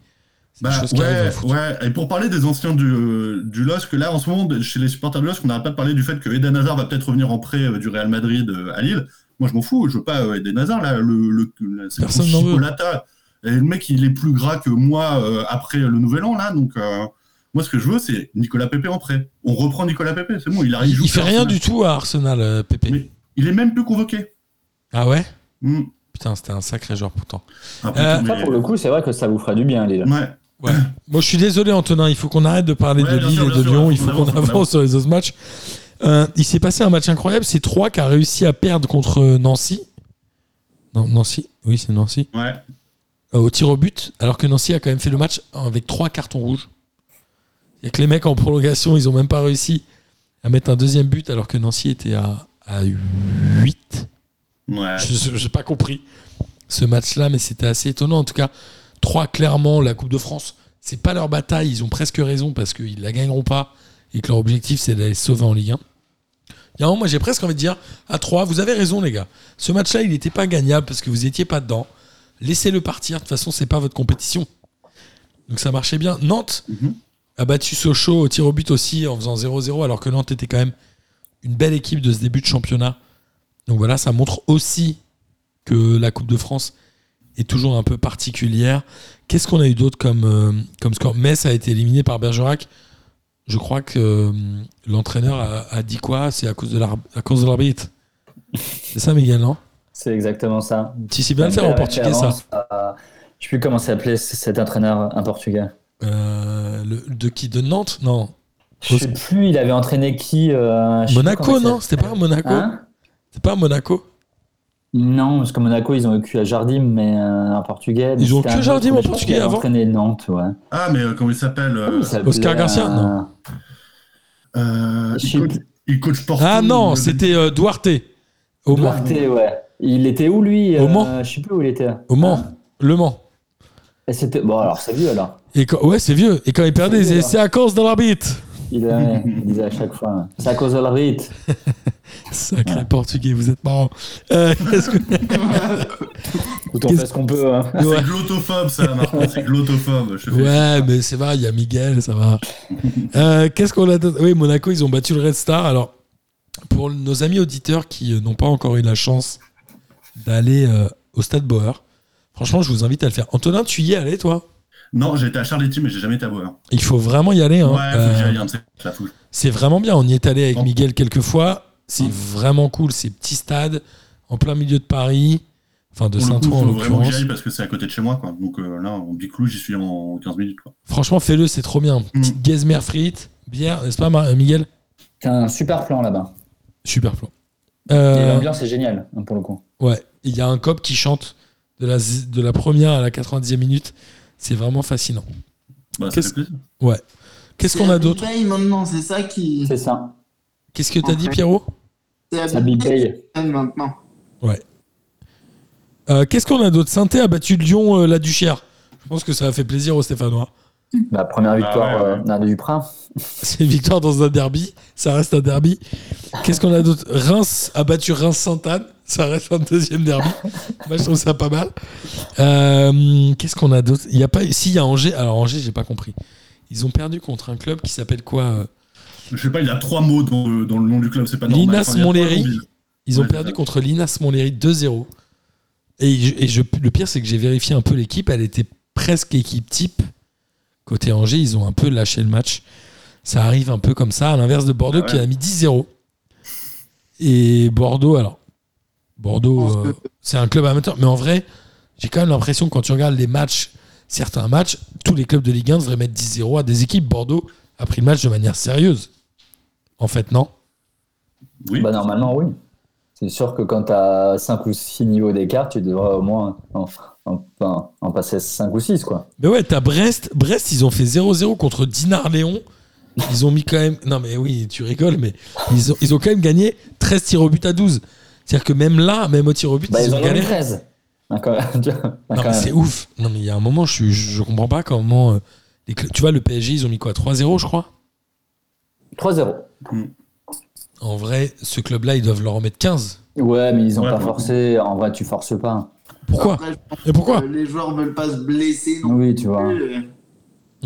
Bah, des choses qui arrivent. ouais. Et pour parler des anciens du, euh, du LOSC, là, en ce moment, chez les supporters du LOSC, on n'arrête pas de parler du fait que Eden Hazard va peut-être revenir en prêt euh, du Real Madrid à Lille. Moi, je m'en fous. Je veux pas Eden Hazard. Là, le, le, le- c'est Personne le n'en veut. chipolata. Et le mec, il est plus gras que moi euh, après le nouvel an, là. Donc, euh, moi, ce que je veux, c'est Nicolas Pepe en prêt. On reprend Nicolas Pepe. C'est bon, il arrive. Il, il fait rien du tout à Arsenal, Pépé. Mais- Il est même plus convoqué. Ah ouais Hmm. Putain, c'était un sacré joueur pourtant. Après Euh, Ça, pour le coup, c'est vrai que ça vous ferait du bien, Lille. Ouais. (laughs) Moi, je suis désolé, Antonin. Il faut qu'on arrête de parler Ouais, de Lille sûr, et de sûr, Lyon. on Il faut qu'on on avance avance. sur les autres matchs. Euh, il s'est passé un match incroyable. C'est 3 qui a réussi à perdre contre Nancy. Non, Nancy Oui, c'est Nancy. Ouais. Euh, au tir au but, alors que Nancy a quand même fait le match avec 3 cartons rouges. Il y a que les mecs en prolongation, ils ont même pas réussi à mettre un deuxième but alors que Nancy était à, à 8. Ouais. Je n'ai pas compris ce match-là, mais c'était assez étonnant. En tout cas, 3 clairement, la Coupe de France, c'est pas leur bataille. Ils ont presque raison parce qu'ils la gagneront pas et que leur objectif, c'est d'aller se sauver en Ligue 1. Il y a un moment, moi, j'ai presque envie de dire à 3, vous avez raison, les gars. Ce match-là, il n'était pas gagnable parce que vous étiez pas dedans. Laissez-le partir. De toute façon, c'est pas votre compétition. Donc ça marchait bien. Nantes Mhm. a battu Sochaux au tir au but aussi en faisant 0-0 alors que Nantes était quand même une belle équipe de ce début de championnat. Donc voilà, ça montre aussi que la Coupe de France est toujours un peu particulière. Qu'est-ce qu'on a eu d'autre comme, euh, comme score? Metz a été éliminé par Bergerac. Je crois que euh, l'entraîneur a, a dit quoi? C'est à cause de l'arbitre. (laughs) C'est ça, Miguel, non? C'est exactement ça. Tu sais bien le faire en portugais, ça. ça. Je sais plus comment s'appelait cet entraîneur, un portugais. Euh, le, de qui? De Nantes? Non. Je sais plus, il avait entraîné qui euh, Monaco, il non C'était pas à Monaco Hein C'est pas à Monaco Non, parce que Monaco, ils ont vécu à Jardim, mais euh, en portugais. Ils ont que Jardim en portugais avait avant entraîné Nantes, ouais. Ah, mais euh, comment il s'appelle euh, il Oscar Garcia, euh, non. euh, il, coach, il coach Porto. Ah non, c'était euh, Duarte. Au Mans. Duarte, ouais. Il était où, lui Au euh, Mans. Je sais plus où il était. Au Mans. Hein Le Mans. Et c'était... Bon, alors, c'est vieux. Et quand- ouais, c'est vieux. Et quand il perdait, il C'est c'est à cause de l'arbitre. Il, disait à chaque fois, à cause de l'arbitre. (laughs) Sacré portugais, vous êtes marrant. Euh, qu'est-ce que- (laughs) Écoute, on Qu'est-ce- fait ce qu'on peut. hein. Ouais. C'est glottophobe, ça, Marco. C'est. Je fais- Ouais, mais c'est vrai, il y a Miguel, ça va. Euh, Qu'est-ce qu'on a Oui, Monaco, ils ont battu le Red Star. Alors, pour nos amis auditeurs qui euh, n'ont pas encore eu la chance d'aller euh, au Stade Bauer, franchement, je vous invite à le faire. Antonin, tu y es allé, toi? Non, j'ai été à Charletti, mais j'ai jamais été à Boer. Il faut vraiment y aller. hein. Ouais, faut que j'y Euh, aille, hein, c'est la fouille. c'est vraiment bien. On y est allé avec Bon. Miguel quelques fois. C'est Mm. vraiment cool. C'est petit stade, en plein milieu de Paris. Enfin, de Saint-Ouen en faut vraiment que j'y l'occurrence. aille parce que c'est à côté de chez moi, quoi. Donc euh, là, en Biclou, j'y suis en 15 minutes, quoi. Franchement, fais-le, c'est trop bien. Mm. Petite gazmère frite, bière, n'est-ce pas, Mar- Miguel? C'est un super plan là-bas. Super plan. Et Euh, l'ambiance est géniale, hein, pour le coup. ouais, il y a un cop qui chante de la, z- de la première à la 90e minute. C'est vraiment fascinant. Bah, Qu'est-ce-. Ouais. Qu'est-ce qu'on a d'autre Paye maintenant, c'est ça qui. C'est ça. Qu'est-ce que t'as dit, Pierrot C'est Ça paye. maintenant. Euh, Qu'est-ce qu'on a d'autre Sainté a battu Lyon, euh, la Duchère. Je pense que ça a fait plaisir aux Stéphanois. (laughs) La première victoire ouais, ouais. euh, d'un du Prin. C'est une victoire dans un derby. Ça reste un derby. Qu'est-ce qu'on a d'autre Reims a battu Reims-Sainte-Anne. Ça reste un deuxième derby. Moi, je trouve ça pas mal. Euh, Qu'est-ce qu'on a d'autre? Il y a pas. Si, il y a Angers. Alors, Angers, j'ai pas compris. Ils ont perdu contre un club qui s'appelle quoi euh, Je sais pas, il y a trois mots dans le, dans le nom du club, c'est pas normal. Linas Montlhéry. Ils ont Ouais, perdu contre Linas Montlhéry 2-0. Et, je- et je- le pire, c'est que j'ai vérifié un peu l'équipe. Elle était presque équipe type. Côté Angers, ils ont un peu lâché le match. Ça arrive un peu comme ça, à l'inverse de Bordeaux Ah ouais. qui a mis 10-0. Et Bordeaux, alors, Bordeaux, euh, c'est un club amateur. Mais en vrai, j'ai quand même l'impression que quand tu regardes les matchs, certains matchs, tous les clubs de Ligue 1 devraient mettre 10-0 à des équipes. Bordeaux a pris le match de manière sérieuse. En fait, non? Oui. Bah, normalement, oui. C'est sûr que quand tu as 5 ou 6 niveaux d'écart, tu devrais au moins en, en- en- en passer 5 ou 6, quoi. Mais ouais, t'as Brest. Brest, ils ont fait 0-0 contre Dinar Léon. Ils ont mis quand même. Non, mais oui, tu rigoles, mais ils ont, ils ont quand même gagné 13 tirs au but à 12. C'est-à-dire que même là, même au tir au but, Bah, ils, ils ont ont galéré. 13. D'accord. (laughs) Tu vois, Non, quand mais même. c'est ouf. Non, mais il y a un moment, je, suis- je, je comprends pas comment. euh, les tu vois, le PSG, ils ont mis quoi 3-0, je crois? 3-0. En vrai, ce club-là, ils doivent leur en mettre 15. Ouais, mais ils ont Ouais, pas forcé. En vrai, tu forces pas. Pourquoi? Après, Et pourquoi? que les joueurs veulent pas se blesser non Oui, tu vois. plus.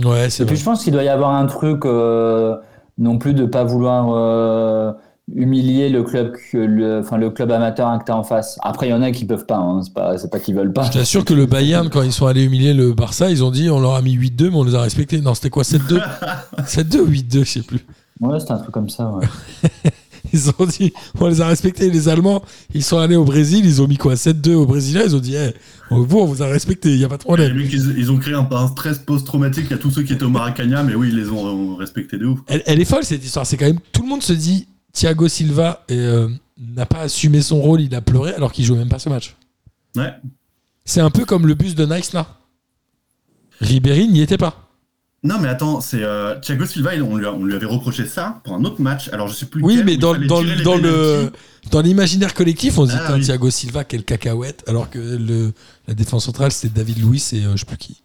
Ouais, c'est Et puis je pense qu'il doit y avoir un truc euh, non plus de pas vouloir euh, humilier le club, que le, enfin, le club amateur que tu as en face. Après, il y en a qui peuvent pas, hein. c'est pas, c'est pas qu'ils veulent pas. Je t'assure que le Bayern, quand ils sont allés humilier le Barça, ils ont dit on leur a mis 8-2, mais on les a respectés. Non, c'était quoi 7-2 7-2 (laughs) ou 8-2, je sais plus. Ouais, c'était un truc comme ça. Ouais. (laughs) Ils ont dit on les a respectés. Les Allemands, ils sont allés au Brésil, ils ont mis quoi 7-2 au Brésiliens, ils ont dit eh, vous, on vous a respecté, il n'y a pas de problème. ils, ils ont créé un, un stress post-traumatique à tous ceux qui étaient au Maracana, mais oui, ils les ont, ont respectés de ouf. Elle, elle est folle cette histoire. C'est quand même tout le monde se dit Thiago Silva euh, n'a pas assumé son rôle, il a pleuré alors qu'il jouait même pas ce match. Ouais. C'est un peu comme le bus de Nice là. Ribéry n'y était pas. Non, mais attends, c'est euh, Thiago Silva, il- on lui, a- on lui avait reproché ça pour un autre match. Alors, je sais plus. Oui, mais dans, le dans l'imaginaire collectif, on se dit Ah, oui. Thiago Silva, quel cacahuète, alors que le, la défense centrale c'était David Luiz et euh, je sais plus qui.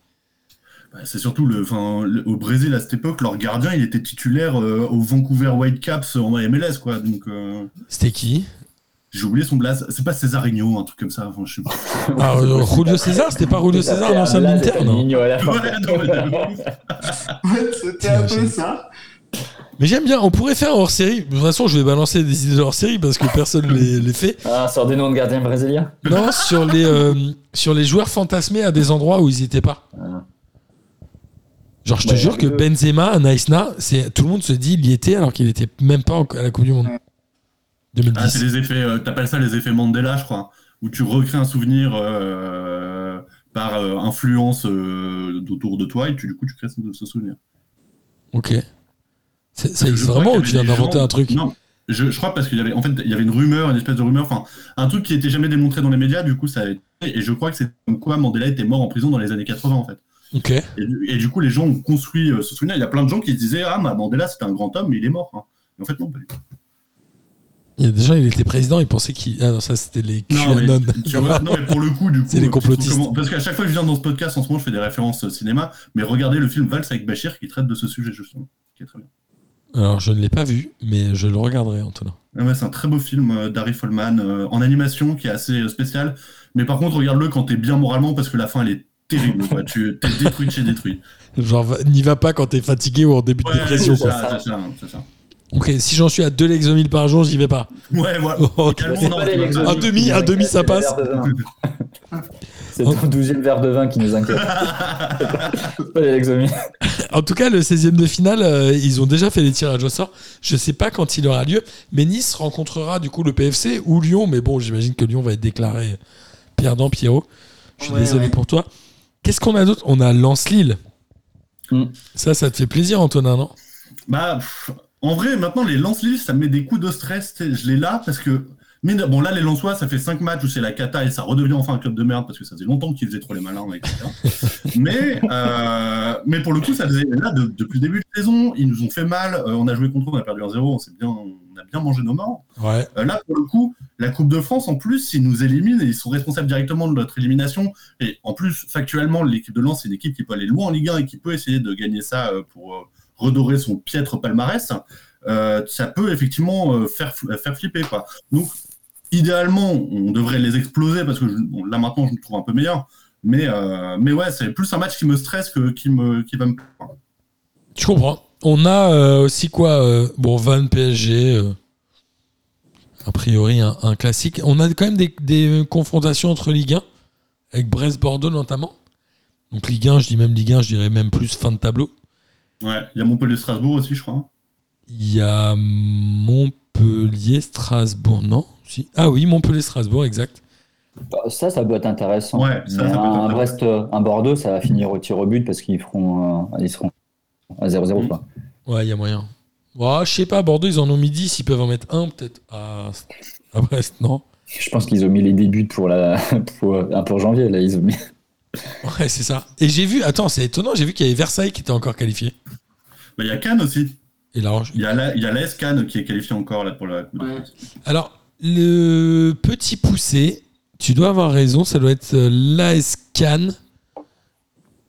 Bah, c'est surtout le, enfin, au Brésil à cette époque, leur gardien, il était titulaire euh, au Vancouver Whitecaps en MLS, quoi. Donc, euh, C'était qui? j'ai oublié son blaze. C'est pas Cesarinho, un truc comme ça. Enfin, je sais pas. ah, euh, (laughs) Julio César, c'était pas Julio César, l'ancien Là, Inter, c'était non? (laughs) Un peu ça. Mais j'aime bien, on pourrait faire un hors série. De toute façon, je vais balancer des idées de hors série parce que personne les, les fait. Ah, sort des noms de gardiens brésiliens? Non, sur les, euh, sur les joueurs fantasmés à des endroits où ils étaient pas. Ah. Genre, je te Ouais, jure que Benzema Naïsna, c'est tout le monde se dit il y était alors qu'il était même pas à la Coupe du Monde. Ouais. 2010. Ah, c'est les effets, euh, t'appelles ça les effets Mandela, je crois, où tu recrées un souvenir euh, par euh, influence euh, autour de toi et tu, du coup tu crées ce, ce souvenir. Ok. C'est- Ça existe vraiment ou tu viens d'inventer un truc Non, je, je crois parce qu'il y avait, en fait, il y avait une rumeur, une espèce de rumeur, enfin, un truc qui était jamais démontré dans les médias, du coup ça a été, et je crois que c'est comme quoi Mandela était mort en prison dans les années 80 en fait. Ok. Et, du- et du coup les gens ont construit euh, ce souvenir. Il y a plein de gens qui se disaient ah Mandela c'était un grand homme mais il est mort. hein. Mais en fait non. pas du tout. Il y a des gens, il était président, ils pensaient qu'il. Ah non, ça c'était les Non, mais, vois, non, mais pour le coup, du (laughs) coup, C'est les complotistes. comment- Parce qu'à chaque fois que je viens dans ce podcast, en ce moment, je fais des références euh, cinéma, mais regardez le film Vals avec Bachir qui traite de ce sujet, justement, qui est très bien. Alors, je ne l'ai pas vu, mais je le regarderai, Antonin. Ah ouais, c'est un très beau film euh, d'Harry Follman euh, en animation qui est assez euh, spécial. Mais par contre, regarde-le quand t'es bien moralement parce que la fin elle est terrible. quoi. Tu t'es détruit de chez détruit. Genre, n'y va pas quand t'es fatigué ou en début de dépression. c'est Quoi. ça, c'est ça, c'est ça. Ok, si j'en suis à 2 Lexomil par jour, j'y vais pas. Ouais, voilà. (laughs) Ok. Calmement, C'est non, pas tu les vas Lexomil pas. Un demi, un demi, ça passe. (laughs) C'est ton douzième verre de vin qui nous inquiète. (laughs) Pas les Lexomil. En tout cas, le 16e de finale, euh, ils ont déjà fait les tirages au sort. Je sais pas quand il aura lieu, mais Nice rencontrera du coup le PFC ou Lyon. Mais bon, j'imagine que Lyon va être déclaré perdant, Pierrot. Je suis Ouais, désolé ouais. pour toi. Qu'est-ce qu'on a d'autre? On a Lens-Lille. Mm. Ça, ça te fait plaisir, Antonin, non? Bah, pff, en vrai, maintenant, les lance-lille, ça me met des coups de stress. Je l'ai là parce que. Mais bon, là, les Lensois, ça fait 5 matchs où c'est la cata et ça redevient enfin un club de merde parce que ça faisait longtemps qu'ils faisaient trop les malins, etc. (laughs) mais, euh, mais pour le coup, ça faisait. Là, de- depuis le début de saison, ils nous ont fait mal. Euh, on a joué contre eux, on a perdu 1-0, on, s'est bien, bien mangé nos morts. Ouais. Euh, là, pour le coup, la Coupe de France, en plus, ils nous éliminent et ils sont responsables directement de notre élimination. Et en plus, factuellement, l'équipe de Lens, c'est une équipe qui peut aller loin en Ligue 1 et qui peut essayer de gagner ça euh, pour euh, redorer son piètre palmarès. Euh, ça peut effectivement faire, faire flipper. Quoi. Donc, idéalement, on devrait les exploser parce que je- bon, là, maintenant, je me trouve un peu meilleur. Mais, euh, mais ouais, c'est plus un match qui me stresse que qui, me, qui va me. Je comprends. On a euh, aussi quoi euh, Bon, Van PSG. euh, a priori, un, un classique. On a quand même des, des confrontations entre Ligue 1, avec Brest-Bordeaux notamment. Donc Ligue 1, je dis même Ligue 1, je dirais même plus fin de tableau. Ouais, il y a Montpellier-Strasbourg aussi, je crois. Il y a Montpellier-Strasbourg, non si. Ah oui, Montpellier-Strasbourg, exact. Bah, Ça, ça doit être intéressant. Ouais, ça, Mais ça peut être un, intéressant. Brest, un Bordeaux, ça va finir au tir au but parce qu'ils feront, euh, ils seront à 0-0. Mhm. quoi. Ouais, il y a moyen. Ouais, je sais pas, Bordeaux, ils en ont mis 10, ils peuvent en mettre un peut-être à, à Brest, non? Je pense qu'ils ont mis les débuts pour, la, (laughs) pour, pour janvier. Là, ils ont mis... Ouais, c'est ça. Et j'ai vu, attends, c'est étonnant, j'ai vu qu'il y avait Versailles qui était encore qualifié. Bah, Il y a Cannes aussi. Et là, Il y a la- il y a l'AS Cannes qui est qualifié encore là, pour la Coupe Ouais. Alors, le petit poussé, tu dois avoir raison, ça doit être euh, l'AS Cannes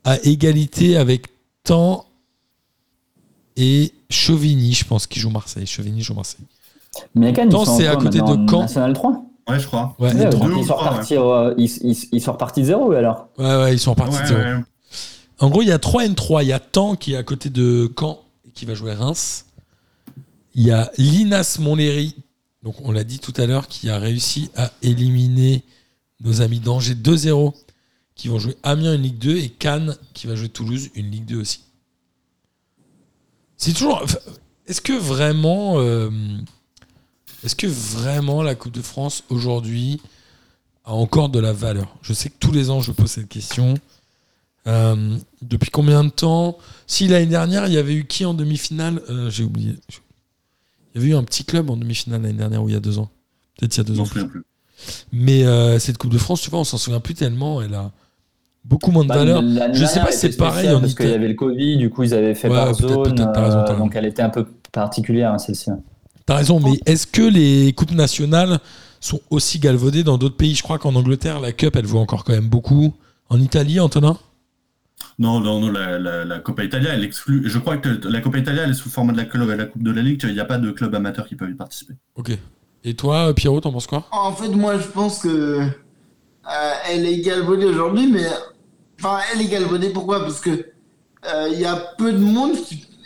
à égalité avec Temps et Chauvigny, je pense, qui joue Marseille. Chauvigny joue Marseille. Mais sont c'est à côté de Caen. National 3. Ouais, je crois. Ouais, Ouais, ils, sont repartis, euh, ils, ils- ils sont repartis de zéro alors. ouais, ouais, ils sont repartis de zéro. ouais. En gros, il y a 3 N3. Il y a Temps qui est à côté de Caen et qui va jouer Reims. Il y a Linas Montlhéry, donc on l'a dit tout à l'heure, qui a réussi à éliminer nos amis d'Angers 2-0, qui vont jouer Amiens une Ligue 2 et Cannes qui va jouer Toulouse une Ligue 2 aussi. C'est toujours. Est-ce que vraiment. euh, Est-ce que vraiment la Coupe de France aujourd'hui a encore de la valeur? Je sais que tous les ans je pose cette question. Euh, depuis combien de temps? Si l'année dernière il y avait eu qui en demi-finale? Euh, J'ai oublié. Il y avait eu un petit club en demi-finale l'année dernière ou il y a deux ans? Peut-être il y a deux ans. souviens plus. Mais euh, cette Coupe de France, tu vois, on s'en souvient plus tellement. Elle a beaucoup moins de Bah, valeur. Je sais pas c'est pareil en Parce qu'il y avait le Covid, du coup, ils avaient fait Ouais, par peut-être, zone. peut-être, t'as raison, euh, t'as raison. donc, elle était un peu particulière, hein, celle-ci. T'as raison, mais est-ce que les coupes nationales sont aussi galvaudées dans d'autres pays? Je crois qu'en Angleterre, la Cup, elle vaut encore quand même beaucoup. En Italie, Antonin? Non, non, non, la, la, la Coppa Italia, elle exclut. Je crois que la Coppa Italia, elle est sous le format de la, club- la Coupe de la Ligue. Il n'y a pas de club amateur qui peuvent y participer. Ok. Et toi, Pierrot, t'en penses quoi? En fait, moi, je pense que euh, elle est galvaudée aujourd'hui, mais enfin, elle est galvaudée pourquoi? Parce que euh, il y a peu de monde,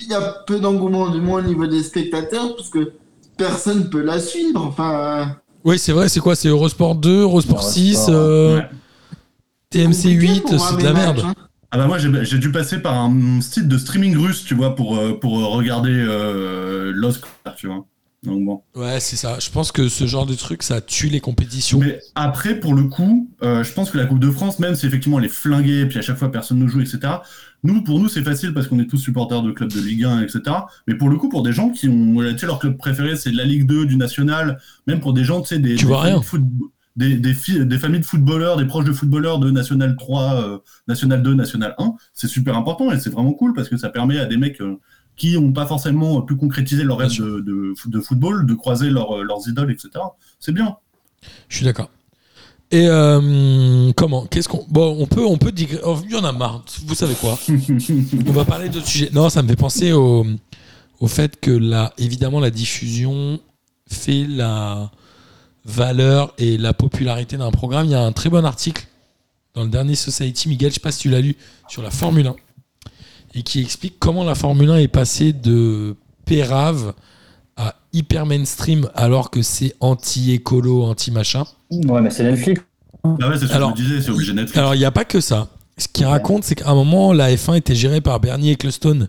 il y a peu d'engouement du moins au niveau des spectateurs, parce que personne peut la suivre. Enfin, Oui, c'est vrai, c'est quoi? C'est Eurosport 2, Eurosport Eurosport, 6, euh, Ouais. TMC 8, pour voir c'est de la matchs, merde. hein. Ah bah moi j'ai dû passer par un site de streaming russe, tu vois, pour, euh, pour euh, regarder euh, Lost, tu vois. Donc bon. Ouais, c'est ça. Je pense que ce genre de truc, ça tue les compétitions. Mais après, pour le coup, euh, je pense que la Coupe de France, même si effectivement elle est flinguée, puis à chaque fois personne ne joue, etc. Nous, pour nous, c'est facile parce qu'on est tous supporters de clubs de Ligue 1, etc. Mais pour le coup, pour des gens qui ont, tu sais, leur club préféré, c'est de la Ligue 2, du National, même pour des gens, tu sais, des, Tu des vois familles rien. de foot- des, des, filles- des familles de footballeurs, des proches de footballeurs de National 3, euh, National 2, National 1, c'est super important et c'est vraiment cool parce que ça permet à des mecs euh, qui n'ont pas forcément pu concrétiser leur rêve de, de, de football, de croiser leur- leurs idoles, etc. C'est bien. Je suis d'accord. Et euh, comment? Qu'est-ce qu'on Bon, on peut, on peut. Oh, il y en a marre. Vous savez quoi? (laughs) On va parler d'autres sujets. Non, ça me fait penser au, au fait que la, évidemment, la diffusion fait la valeur et la popularité d'un programme. Il y a un très bon article dans le dernier Society, Miguel, je sais pas si tu l'as lu, sur la Formule 1, et qui explique comment la Formule 1 est passée de pérave à hyper mainstream alors que c'est anti-écolo, anti-machin. Ouais, mais c'est Netflix. Ah ouais, c'est ce que Alors, je me disais, c'est obligé Netflix. Alors, il n'y a pas que ça. Ce qu'il raconte, c'est qu'à un moment, la F1 était gérée par Bernie Ecclestone,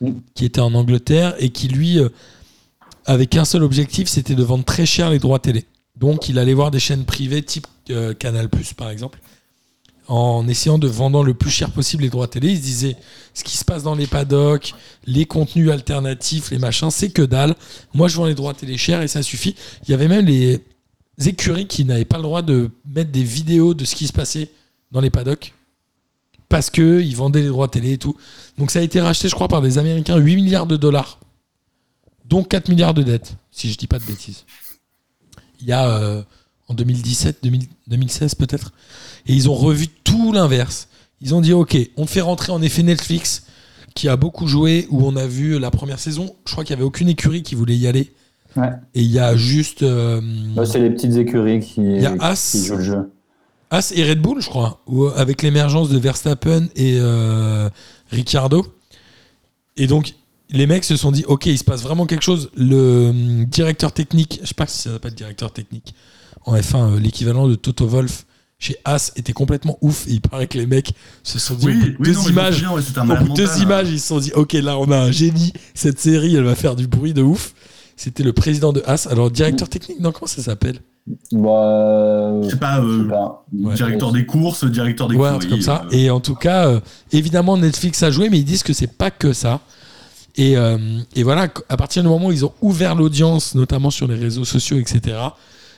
Mm. qui était en Angleterre et qui, lui, euh, avait qu'un seul objectif, c'était de vendre très cher les droits télé. Donc, il allait voir des chaînes privées type euh, Canal, par exemple, en essayant de vendre le plus cher possible les droits télé. Il se disait ce qui se passe dans les paddocks, les contenus alternatifs, les machins, c'est que dalle. Moi, je vends les droits télé chers et ça suffit. Il y avait même les écuries qui n'avaient pas le droit de mettre des vidéos de ce qui se passait dans les paddocks parce que ils vendaient les droits télé et tout. Donc ça a été racheté, je crois, par des Américains 8 milliards de dollars, dont 4 milliards de dettes, si je dis pas de bêtises. Il y a euh, en 2017, 2000 2016 peut-être, et ils ont revu tout l'inverse. Ils ont dit ok, on fait rentrer en effet Netflix, qui a beaucoup joué, où on a vu la première saison. Je crois qu'il y avait aucune écurie qui voulait y aller. Ouais. Et il y a juste euh, Ouais, c'est les petites écuries qui, il y a qui As, jouent le jeu. As et Red Bull, je crois, avec l'émergence de Verstappen et euh, Ricciardo. Et donc, les mecs se sont dit, ok, il se passe vraiment quelque chose. Le hum, directeur technique, je sais pas si ça s'appelle directeur technique en F1, euh, l'équivalent de Toto Wolf chez As était complètement ouf. Et il paraît que les mecs se sont dit, oui, oui, deux non, images, ouais, au bout de deux mental, hein. images, ils se sont dit, ok, là, on a un génie. Cette série, elle va faire du bruit de ouf. C'était le président de As. Alors, directeur technique, non, comment ça s'appelle? Bah, Je sais pas, je euh, sais pas. Ouais. directeur des courses, directeur des Ouais, un truc comme ça. Et en tout cas, euh, évidemment, Netflix a joué, mais ils disent que c'est pas que ça. Et, euh, et voilà, à partir du moment où ils ont ouvert l'audience, notamment sur les réseaux sociaux, etc.,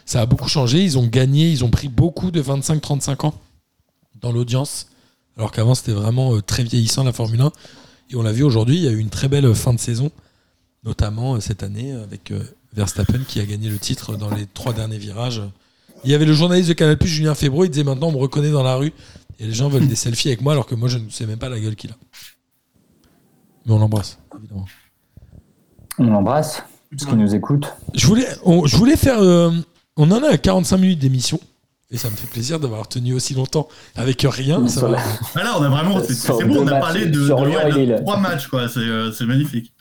ça a beaucoup changé. Ils ont gagné, ils ont pris beaucoup de 25-35 ans dans l'audience, alors qu'avant c'était vraiment euh, très vieillissant la Formule 1. Et on l'a vu aujourd'hui, il y a eu une très belle fin de saison, notamment euh, cette année avec euh, Verstappen qui a gagné le titre dans les trois derniers virages. Il y avait le journaliste de Canal+, Julien Febro, il disait maintenant on me reconnaît dans la rue et les gens veulent des selfies avec moi alors que moi je ne sais même pas la gueule qu'il a. Mais on l'embrasse, évidemment. On l'embrasse, parce qu'il nous écoute. Je voulais, on- je voulais faire. euh, on en a à 45 minutes d'émission. Et ça me fait plaisir d'avoir tenu aussi longtemps avec rien. ça va. la- Ah là, on a vraiment. C'est c'est bon, on a parlé de, ouais, trois matchs, quoi. C'est euh, c'est magnifique.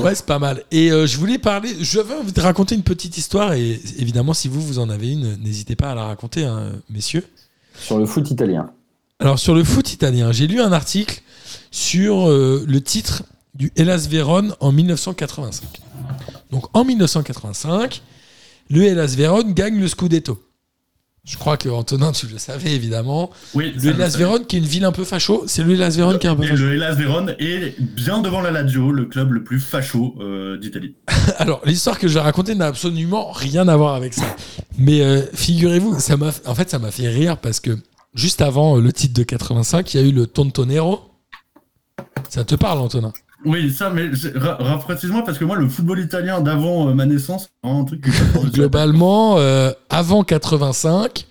Ouais, c'est pas mal. Et euh, je voulais parler, je de raconter une petite histoire et évidemment, si vous, vous en avez une, n'hésitez pas à la raconter, hein, messieurs. Sur le foot italien. Alors, sur le foot italien, j'ai lu un article sur euh, le titre du Hellas Vérone en 1985. Donc, en 1985, le Hellas Vérone gagne le Scudetto. Je crois que Antonin, tu le savais évidemment. Oui, Le ça- Vérone, qui est une ville un peu facho, c'est le Hellas Vérone qui est un peu Et facho. le Vérone est bien devant la Lazio, le club le plus facho euh, d'Italie. (laughs) Alors, l'histoire que je vais raconter n'a absolument rien à voir avec ça. Mais euh, figurez-vous, ça m'a, en fait, ça m'a fait rire parce que juste avant euh, le titre de 85, il y a eu le Tontonero. Ça te parle, Antonin? Oui, ça, mais rafraîchis-moi parce que moi, le football italien d'avant euh, ma naissance, c'est vraiment un truc que. Globalement, euh, avant 85,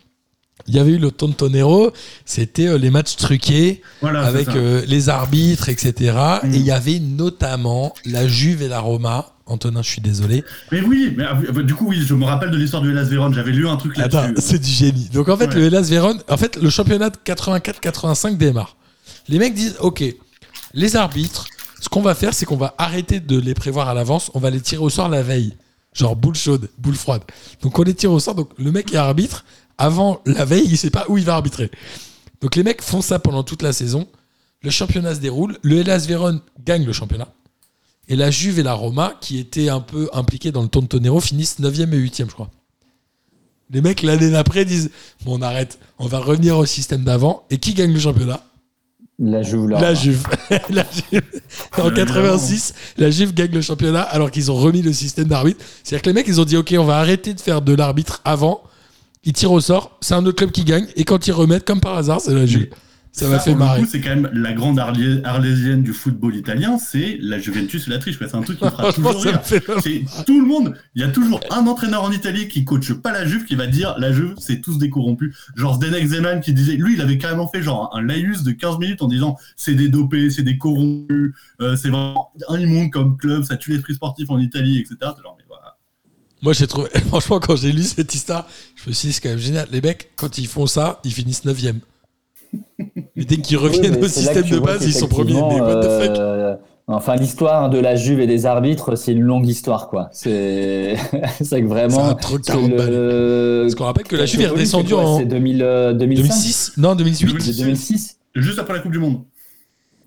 il y avait eu le Tontonero. C'était euh, les matchs truqués Voilà, avec les arbitres, etc. Mm. Et il y avait notamment la Juve et la Roma. Antonin, je suis désolé. Mais oui, mais ah, du coup, oui, je me rappelle de l'histoire du Hellas Vérone. J'avais lu un truc là-dessus. c'est du génie. Donc en fait, Ouais. le Hellas Vérone, en fait, le championnat de 84-85 démarre. Les mecs disent, ok, les arbitres, ce qu'on va faire, c'est qu'on va arrêter de les prévoir à l'avance, on va les tirer au sort la veille. Genre boule chaude, boule froide. Donc on les tire au sort, donc le mec est arbitre, avant la veille, il sait pas où il va arbitrer. Donc les mecs font ça pendant toute la saison, le championnat se déroule, le Hellas Vérone gagne le championnat, et la Juve et la Roma, qui étaient un peu impliqués dans le Tontonero, finissent 9e et 8e, je crois. Les mecs, l'année d'après, disent Bon, on arrête, on va revenir au système d'avant. Et qui gagne le championnat? La Juve, là. La Juve. (laughs) la Juve. En Ouais, 86, la Juve gagne le championnat alors qu'ils ont remis le système d'arbitre. C'est-à-dire que les mecs, ils ont dit Ok, on va arrêter de faire de l'arbitre avant. Ils tirent au sort, c'est un autre club qui gagne. Et quand ils remettent, comme par hasard, c'est la Juve. Ça m'a fait marrer. C'est quand même la grande arlé- arlésienne du football italien, c'est la Juventus et la triche. C'est un truc qui me fera (laughs) toujours rire. tout le monde. Il y a toujours un entraîneur en Italie qui coache pas la Juve qui va dire la Juve, c'est tous des corrompus. Genre Zdenek Zeman qui disait, lui, il avait carrément fait genre un laïus de 15 minutes en disant c'est des dopés, c'est des corrompus, euh, c'est vraiment un immonde comme club, ça tue l'esprit sportif en Italie, etc. C'est genre, mais voilà. Moi, j'ai trouvé. (laughs) Franchement, quand j'ai lu cette histoire, je me suis dit C'est quand même génial. Les mecs, quand ils font ça, ils finissent 9e. Et dès qu'ils reviennent au système de base, ils sont premiers. Mais what the fuck euh, Enfin, l'histoire de la Juve et des arbitres, c'est une longue histoire, quoi. C'est (laughs) c'est que C'est vraiment. un truc c'est 40 balles. le- Parce qu'on rappelle que la Juve est redescendue en C'est 2000, euh, 2005 2006 Non, 2018 C'est 2006 Juste après la Coupe du Monde.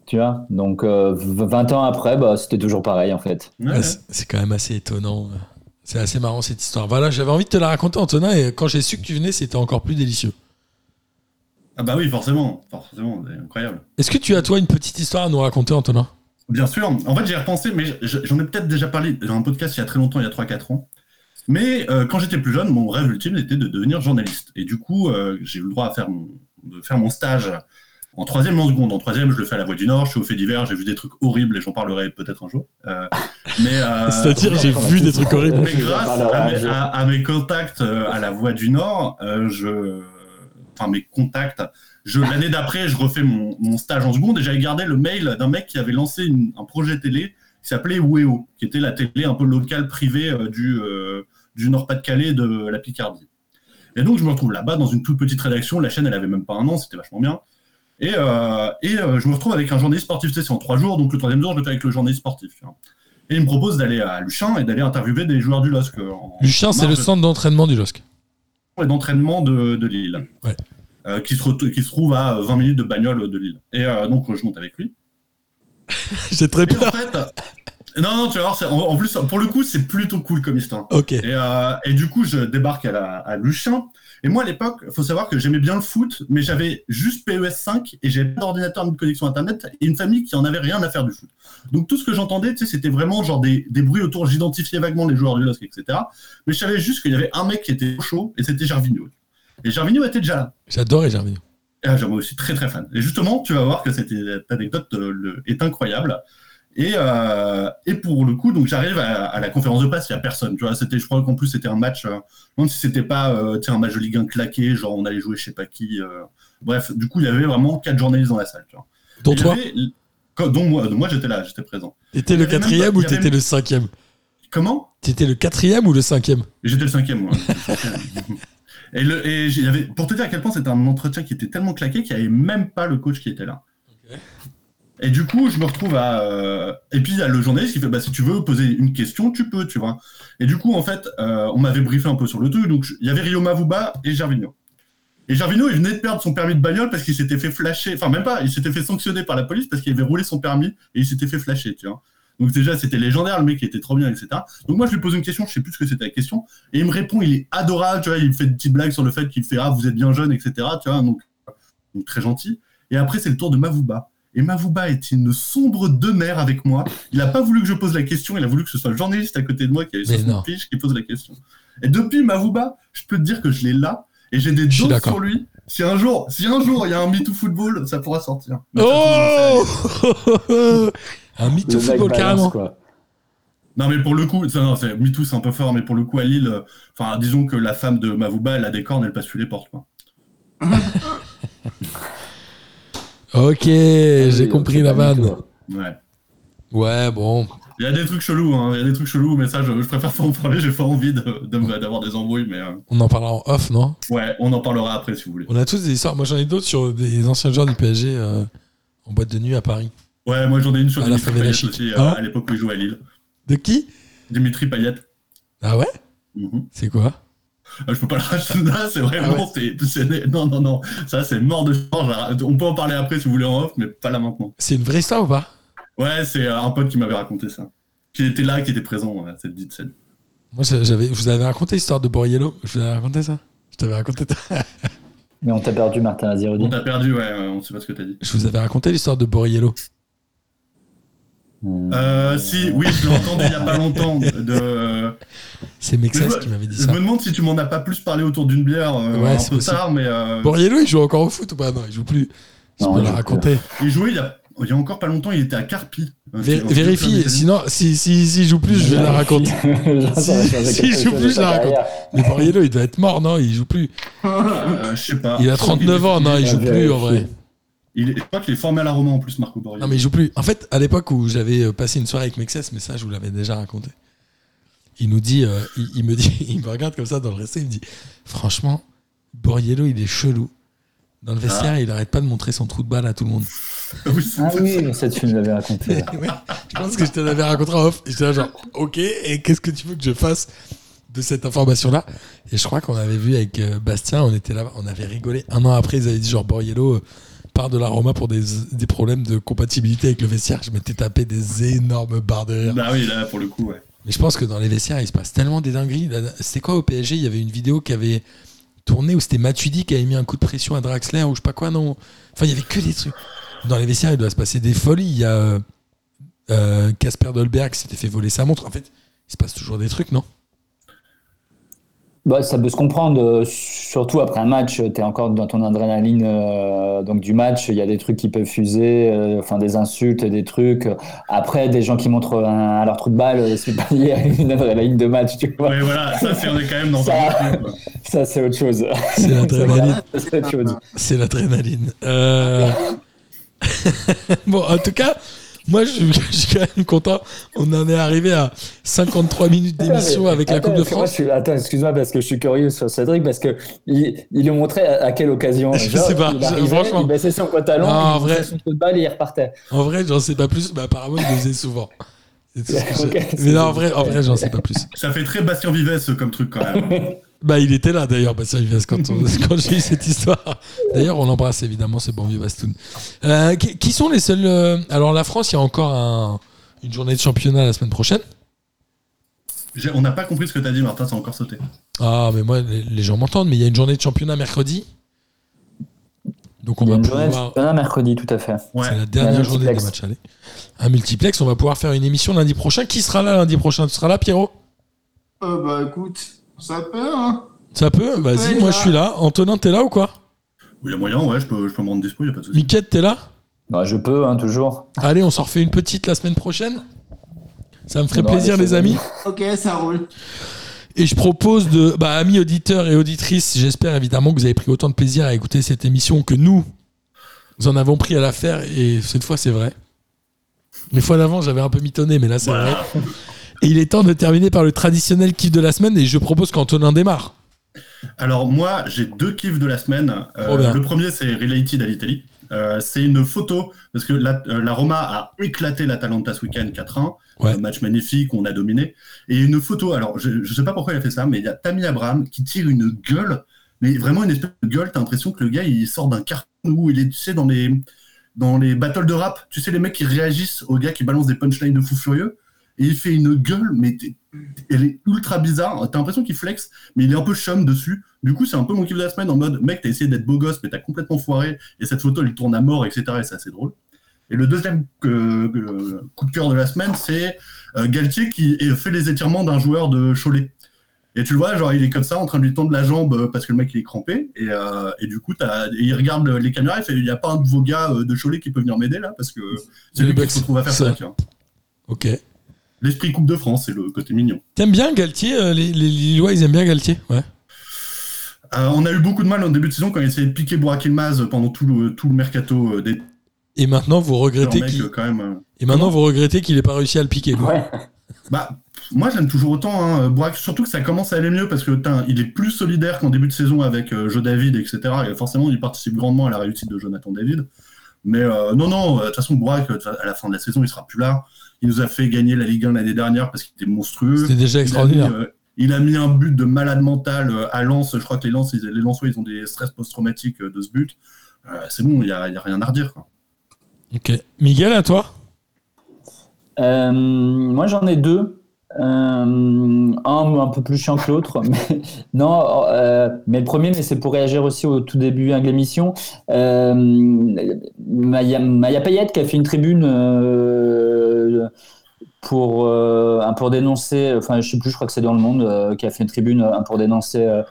Tu vois Donc, euh, v- 20 ans après, bah, c'était toujours pareil, en fait. Ouais, c'est- C'est quand même assez étonnant. C'est assez marrant cette histoire. Voilà, j'avais envie de te la raconter, Antonin, et quand j'ai su que tu venais, c'était encore plus délicieux. Ah bah oui, forcément, forcément, c'est incroyable. Est-ce que tu as, toi, une petite histoire à nous raconter, Antonin? Bien sûr. En fait, j'y ai repensé, mais je- j'en ai peut-être déjà parlé dans un podcast il y a très longtemps, il y a 3-4 ans. Mais euh, quand j'étais plus jeune, mon rêve ultime était de devenir journaliste. Et du coup, euh, j'ai eu le droit à faire mon, de faire mon stage en troisième en seconde. En troisième, je le fais à la Voix du Nord, je suis au fait divers, j'ai vu des trucs horribles et j'en parlerai peut-être un jour. Euh, mais, euh, (laughs) C'est-à-dire, j'ai vu des trucs horribles. mais grâce à mes, à- à mes contacts euh, à la Voix du Nord, euh, je, enfin mes contacts, je l'année d'après, je refais mon, mon stage en seconde et j'avais gardé le mail d'un mec qui avait lancé une- un projet télé qui s'appelait Weo, qui était la télé un peu locale privée euh, du euh, du Nord-Pas-de-Calais de la Picardie. Et donc je me retrouve là-bas dans une toute petite rédaction. La chaîne, elle avait même pas un an, c'était vachement bien. Et, euh, et euh, je me retrouve avec un journaliste sportif, c'est en trois jours, donc le troisième jour, je le fais avec le journaliste sportif. Et il me propose d'aller à Luchin et d'aller interviewer des joueurs du LOSC. en- Luchin, c'est le centre d'entraînement du LOSC. Et d'entraînement de, de Lille, Ouais. Euh, qui, se re- qui se trouve à 20 minutes de bagnole de Lille. Et euh, donc, je monte avec lui. (laughs) J'ai très Et en peur. fait, non, non, tu vas voir, en, en plus, pour le coup, c'est plutôt cool comme histoire. Ok. Et, euh, et du coup, je débarque à, la, à Luchin. Et moi, à l'époque, faut savoir que j'aimais bien le foot, mais j'avais juste PES 5 et j'avais pas d'ordinateur ni de connexion Internet et une famille qui en avait rien à faire du foot. Donc tout ce que j'entendais, tu sais, c'était vraiment genre des, des bruits autour. J'identifiais vaguement les joueurs du LOSC, etc. Mais je savais juste qu'il y avait un mec qui était chaud et c'était Gervinho. Et Gervinho était déjà là. J'adore Gervinho. Là, j'en aussi très très fan. Et justement, tu vas voir que cette anecdote euh, le- est incroyable. Et, euh, et pour le coup, donc j'arrive à, à la conférence de presse, il n'y a personne. Tu vois, c'était, je crois qu'en plus c'était un match, euh, même si c'était pas euh, un match de Ligue 1 claqué, genre on allait jouer je sais pas qui. euh, bref, du coup, il y avait vraiment quatre journalistes dans la salle. Tu vois. Dont toi avait- quand- dont moi, j'étais là, j'étais présent. T'étais le avait même quatrième pas- ou avait t'étais même- le cinquième? Comment? T'étais le quatrième ou le cinquième? J'étais le cinquième, moi. (laughs) et le, et avais, pour te dire à quel point c'était un entretien qui était tellement claqué qu'il n'y avait même pas le coach qui était là. Et du coup, je me retrouve à. euh, Et puis, il y a le journaliste qui fait bah, si tu veux poser une question, tu peux, tu vois. Et du coup, en fait, euh, on m'avait briefé un peu sur le truc. Donc, il y avait Rio Mavuba et Gervinho. Et Gervinho, il venait de perdre son permis de bagnole parce qu'il s'était fait flasher. Enfin, même pas, il s'était fait sanctionner par la police parce qu'il avait roulé son permis et il s'était fait flasher, tu vois. Donc, déjà, c'était légendaire, le mec il était trop bien, etc. Donc, moi, je lui pose une question, je sais plus ce que c'était la question. Et il me répond, il est adorable, tu vois. Il me fait une petite blague sur le fait qu'il fait Ah, vous êtes bien jeune, etc. Tu vois. Donc, donc très gentil. Et après, c'est le tour de Mavuba. Et Mavuba est une sombre demeure avec moi. Il n'a pas voulu que je pose la question, il a voulu que ce soit le journaliste à côté de moi qui Mais 60 non. piges qui pose la question. Et depuis Mavuba, je peux te dire que je l'ai là et j'ai des d'accord. sur lui. Si un jour, si un jour il y a un MeToo football, ça pourra sortir. Mais Oh (laughs) Un mec football balance, carrément. quoi. Non, mais pour le coup, non, MeToo c'est un peu fort, mais pour le coup, à Lille, euh, enfin, disons que la femme de Mavuba, elle a des cornes, elle passe plus les portes. Quoi. (laughs) Ok, j'ai compris la vanne. Ouais. Ouais, bon. Il y a des trucs chelous, hein. il y a des trucs chelous, mais ça, je, je préfère pas en parler, j'ai pas envie de- de me- d'avoir des embrouilles, mais euh, On en parlera en off, non? Ouais, on en parlera après si vous voulez. On a tous des histoires. Moi, j'en ai d'autres sur des anciens joueurs du PSG euh, en boîte de nuit à Paris. Ouais, moi j'en ai une sur À la Dimitri Payet aussi, euh, Hein à l'époque où il jouait à Lille. De qui? Dimitri Payet. Ah ouais? Mhm. C'est quoi? Euh, je peux pas le racheter (laughs) là, c'est vraiment. Ah c'est- c'est- non, non, non, ça c'est mort de change. On peut en parler après si vous voulez en off, mais pas là maintenant. C'est une vraie histoire ou pas? Ouais, c'est euh, un pote qui m'avait raconté ça. Qui était là, qui était présent à cette dite scène. Moi, j'avais, je vous avais raconté l'histoire de Borriello. Je vous avais raconté ça? Je t'avais raconté. (laughs) Mais on t'a perdu, Martin Azirodi. On t'a perdu, ouais, ouais, on sait pas ce que t'as dit. Je vous avais raconté l'histoire de Borriello. Hmm. Euh, si, oui, je l'ai entendu il y a pas longtemps. De, C'est je- qui m'avait dit Je ça. me demande si tu m'en as pas plus parlé autour d'une bière euh, Ouais, un c'est peu possible. tard, mais euh, Borriello, il joue encore au foot ou pas? Non, il joue plus. Je peux la raconter. il jouait il y, a, il y a encore pas longtemps, il était à Carpi. Vé- vérifie, sinon, si, si, si joue plus, (laughs) je vais la raconter. Si- je joue plus, je la raconte. Mais Borriello, il doit être mort, non? Il joue plus. Euh, je sais pas. Il a Je crois qu'il 39 est- ans, non, il joue plus en vrai. Il est, je crois qu'il est formé à la Roma en plus, Marco Borriello. Non, mais il joue plus. En fait, à l'époque où j'avais euh, passé une soirée avec Mexès, mais ça, je vous l'avais déjà raconté. Il nous dit, euh, il, il me dit, (laughs) il me regarde comme ça dans le resto, il me dit, franchement, Borriello, il est chelou. Dans le vestiaire, il arrête pas de montrer son trou de balle à tout le monde. Oui, Ah oui, ça tu nous l'avais raconté. (laughs) Ouais, je pense que je te l'avais raconté en off. J'étais là genre, ok, et qu'est-ce que tu veux que je fasse de cette information-là? Et je crois qu'on avait vu avec euh, Bastien, on était là, on avait rigolé. Un an après, ils avaient dit genre, Borriello euh, part de la Roma pour des, des problèmes de compatibilité avec le vestiaire. Je m'étais tapé des énormes barres de rire. Bah oui, là, pour le coup, ouais. Mais je pense que dans les vestiaires, il se passe tellement des dingueries. C'était quoi au PSG Il y avait une vidéo qui avait tourné où c'était Matuidi qui avait mis un coup de pression à Draxler ou je sais pas quoi, non? Enfin, il y avait que des trucs. Dans les vestiaires, il doit se passer des folies. Il y a euh, euh, Casper Dolberg qui s'était fait voler sa montre. En fait, il se passe toujours des trucs, non? Bah, ça peut se comprendre, euh, surtout après un match, tu es encore dans ton adrénaline euh, donc du match, il y a des trucs qui peuvent fuser, euh, enfin des insultes, des trucs. Après, des gens qui montrent un, à leur trou de balle, c'est pas lié à une adrénaline de match, tu vois. Ouais, voilà, ça, c'est, on est quand même dans Ça-. Ça, c'est autre chose. C'est l'adrénaline. C'est l'adrénaline. Euh, (laughs) bon, en tout cas, moi, je, (laughs) je suis quand même content. On en est arrivé à 53 minutes d'émission Attends, avec la Coupe de moi, France. je suis- attends, excuse-moi parce que je suis curieux sur Cédric parce que il, il le montrait à, à quelle occasion (laughs) Je sais pas, il, je- arrivait, franchement. il baissait son pantalon, Non, en il vrai. son coup de balle et il repartait. En vrai, j'en sais pas plus, mais apparemment, il le faisait souvent. C'est tout ce que (laughs) je- Ok, mais non, en vrai, en vrai, j'en sais pas plus. Ça fait très Bastien Vives comme truc quand même. Bah, il était là d'ailleurs, Bastien Vives, quand, on- (laughs) quand j'ai eu cette histoire. D'ailleurs, on l'embrasse évidemment, ce bon vieux Bastoun. Euh, qui, qui sont les seuls. euh, Alors, la France, il y a encore un- une journée de championnat la semaine prochaine. J'ai- on n'a pas compris ce que t'as dit, Martin, ça a encore sauté. Ah, mais moi, les, les gens m'entendent, mais il y a une journée de championnat mercredi. Donc, on Il y a va une journée de pouvoir. championnat mercredi, tout à fait. Ouais. C'est la dernière Un journée des multiplex. matchs allez. Un multiplex, on va pouvoir faire une émission lundi prochain. Qui sera là lundi prochain? Tu seras là, Pierrot? Euh, bah écoute, ça peut, hein. Ça peut Vas-y, moi je suis là. Antonin, t'es là ou quoi? Il y a moyen, ouais, je peux, je peux me rendre dispo, il a pas de souci. Miquette, t'es là? Bah, je peux, hein, toujours. Allez, on s'en refait une petite la semaine prochaine. Ça me ferait Non, plaisir, allez, les c'est amis. Ok, ça roule. Et je propose de, bah, amis auditeurs et auditrices, j'espère évidemment que vous avez pris autant de plaisir à écouter cette émission que nous, nous en avons pris à la faire. Et cette fois, c'est vrai. Les fois d'avant, j'avais un peu mitonné, mais là, c'est vrai. Et il est temps de terminer par le traditionnel kiff de la semaine. Et je propose qu'Antonin démarre. Alors moi, j'ai deux kiffs de la semaine. Euh, le premier, c'est Related à l'Italie. Euh, c'est une photo, parce que la, euh, la Roma a éclaté l'Atalanta ce week-end 4-1. Ouais. Un match magnifique, on a dominé. Et une photo, alors je ne sais pas pourquoi il a fait ça, mais il y a Tammy Abraham qui tire une gueule, mais vraiment une espèce de gueule. T'as l'impression que le gars il sort d'un carton où il est, tu sais, dans les, dans les battles de rap, tu sais, les mecs qui réagissent aux gars qui balancent des punchlines de fou furieux. Et il fait une gueule, mais elle est ultra bizarre. T'as l'impression qu'il flex, mais il est un peu chum dessus. Du coup, c'est un peu mon kiff de la semaine en mode mec, t'as essayé d'être beau gosse, mais t'as complètement foiré. Et cette photo, elle tourne à mort, etc. Et c'est assez drôle. Et le deuxième euh, euh, coup de cœur de la semaine, c'est euh, Galtier qui fait les étirements d'un joueur de Cholet. Et tu le vois, genre, il est comme ça, en train de lui tendre la jambe parce que le mec il est crampé. Et, euh, et du coup, et il regarde les caméras, il fait il n'y a pas un de vos gars de Cholet qui peut venir m'aider là Parce que c'est lui qui se retrouve à faire ça. ça. Ok. L'esprit Coupe de France, c'est le côté mignon. T'aimes bien Galtier euh, les, les Lillois, ils aiment bien Galtier Ouais. Euh, on a eu beaucoup de mal en début de saison quand il essayait de piquer Burak Yilmaz pendant tout le, tout le mercato euh, des Et maintenant, vous regrettez qu'il quand même. euh, et maintenant vous regrettez qu'il ait pas réussi à le piquer. lui. Ouais. Bah, moi j'aime toujours autant hein, Burak, surtout que ça commence à aller mieux parce que il est plus solidaire qu'en début de saison avec euh, Joe David, etc. Et forcément, il participe grandement à la réussite de Jonathan David. Mais euh, non, non, de toute façon, Burak, euh, à la fin de la saison, il sera plus là. Il nous a fait gagner la Ligue 1 l'année dernière parce qu'il était monstrueux. C'était déjà Il a, mis, extraordinaire. euh, il a mis un but de malade mental euh, à Lens. Je crois que les Lens, ils, les Lensois, ils ont des stress post-traumatiques euh, de ce but. Euh, c'est bon, il n'y a, il y a rien à redire. Quoi. Ok. Miguel, à toi? Euh, moi, j'en ai deux. Euh, un un peu plus chiant que l'autre. (laughs) Non, euh, mais le premier, mais c'est pour réagir aussi au tout début de l'émission. Euh, Maya, Maya Payette qui a fait une tribune euh, pour, pour dénoncer, enfin, je sais plus, je crois que c'est dans le monde, qui a fait une tribune un pour dénoncer